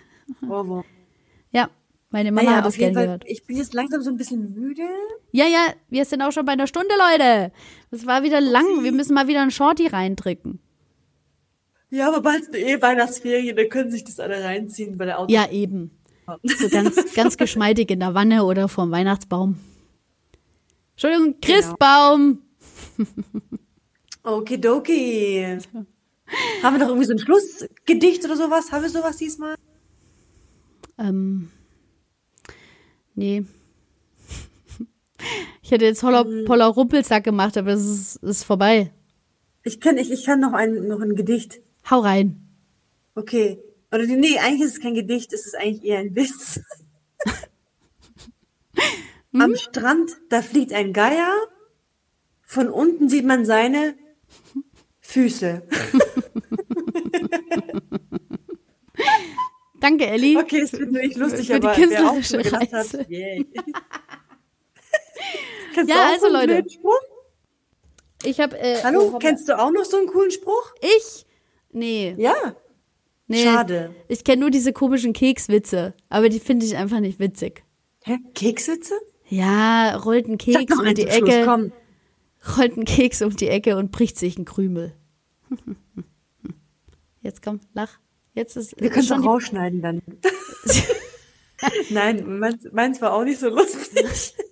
Speaker 1: Ja, meine Mama
Speaker 2: Naja,
Speaker 1: hat es gern
Speaker 2: Fall,
Speaker 1: gehört.
Speaker 2: ich bin jetzt langsam so ein bisschen müde.
Speaker 1: Ja, ja, wir sind auch schon bei einer Stunde, Leute. Das war wieder lang. Wir müssen mal wieder einen Shorty reindrücken.
Speaker 2: Ja, aber bald sind eh Weihnachtsferien, da können sich das alle reinziehen bei der Auto.
Speaker 1: Ja, eben. So ganz, ganz geschmeidig in der Wanne oder vorm Weihnachtsbaum. Entschuldigung, Christbaum.
Speaker 2: Okidoki. Haben wir noch irgendwie so ein Schlussgedicht oder sowas? Haben wir sowas diesmal?
Speaker 1: Ähm, nee. Ich hätte jetzt Holler, Poller Rumpelsack gemacht, aber es ist, ist vorbei.
Speaker 2: Ich kann, ich, ich kann noch ein, noch ein Gedicht.
Speaker 1: Hau rein.
Speaker 2: Okay. Oder nee, eigentlich ist es kein Gedicht, es ist eigentlich eher ein Witz. Am Strand, da fliegt ein Geier. Von unten sieht man seine Füße.
Speaker 1: Danke, Elli.
Speaker 2: Okay, es wird nicht lustig,
Speaker 1: Für die
Speaker 2: aber wer auch
Speaker 1: künstlerische
Speaker 2: schon gedacht
Speaker 1: Reise.
Speaker 2: hat, yay. Kennst
Speaker 1: Ja,
Speaker 2: du auch
Speaker 1: also,
Speaker 2: so einen
Speaker 1: Leute.
Speaker 2: Spruch?
Speaker 1: Ich habe äh,
Speaker 2: Hallo,
Speaker 1: oh,
Speaker 2: kennst du auch noch so einen coolen Spruch?
Speaker 1: ich? Nee.
Speaker 2: Ja.
Speaker 1: nee.
Speaker 2: Schade.
Speaker 1: Ich kenne nur diese komischen Kekswitze, aber die finde ich einfach nicht witzig.
Speaker 2: Hä? Kekswitze?
Speaker 1: Ja, rollt ein Keks um die
Speaker 2: Schluss,
Speaker 1: Ecke,
Speaker 2: komm.
Speaker 1: rollt ein Keks um die Ecke und bricht sich ein Krümel. Jetzt komm, lach. Jetzt ist
Speaker 2: Wir können es auch rausschneiden dann. Nein, meins, meins war auch nicht so lustig.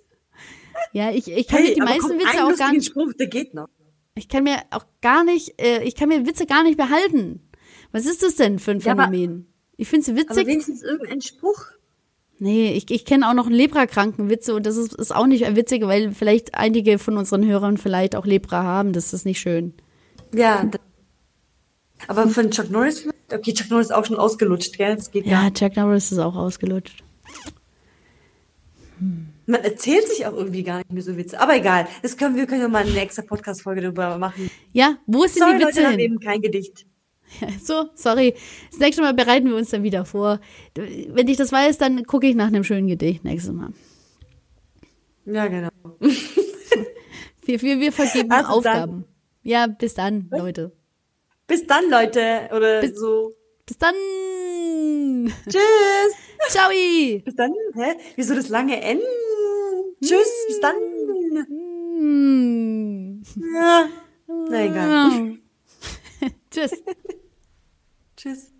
Speaker 1: Ja, ich, ich kann mir die
Speaker 2: aber
Speaker 1: meisten Witze auch gar nicht.
Speaker 2: Spruch, der geht noch.
Speaker 1: Ich kann mir auch gar nicht, äh, ich kann mir Witze gar nicht behalten. Was ist das denn für ein
Speaker 2: Ja, aber-
Speaker 1: Phänomen? ich finde
Speaker 2: Aber
Speaker 1: witzig.
Speaker 2: wenigstens irgendein Spruch.
Speaker 1: Nee, ich, ich kenne auch noch einen Leprakrankenwitze und das ist, ist auch nicht witzig, weil vielleicht einige von unseren Hörern vielleicht auch Lepra haben. Das ist nicht schön.
Speaker 2: Ja. das- Aber von Chuck Norris? Okay, Chuck Norris ist auch schon ausgelutscht, gell? Das geht
Speaker 1: Ja,
Speaker 2: ja.
Speaker 1: Chuck Norris ist auch ausgelutscht.
Speaker 2: Man erzählt sich auch irgendwie gar nicht mehr so Witze. Aber egal. Das können wir können ja mal eine extra Podcast-Folge darüber machen.
Speaker 1: Ja, wo sind
Speaker 2: Sorry,
Speaker 1: die
Speaker 2: Leute,
Speaker 1: Witze
Speaker 2: wir haben
Speaker 1: hin?
Speaker 2: eben kein Gedicht.
Speaker 1: Ja, so, sorry. Das nächste Mal bereiten wir uns dann wieder vor. Wenn ich das weiß, dann gucke ich nach einem schönen Gedicht nächstes Mal.
Speaker 2: Ja, genau.
Speaker 1: Wir, wir, wir vergeben
Speaker 2: Also dann.
Speaker 1: Aufgaben. Ja, bis dann, Leute.
Speaker 2: Bis dann, Leute. Oder
Speaker 1: Bis-
Speaker 2: so.
Speaker 1: Bis dann.
Speaker 2: Tschüss.
Speaker 1: Ciao.
Speaker 2: Bis dann. Hä? Wieso das lange N? Tschüss. Bis dann. Ja. Na egal.
Speaker 1: Tschüss.
Speaker 2: Tschüss.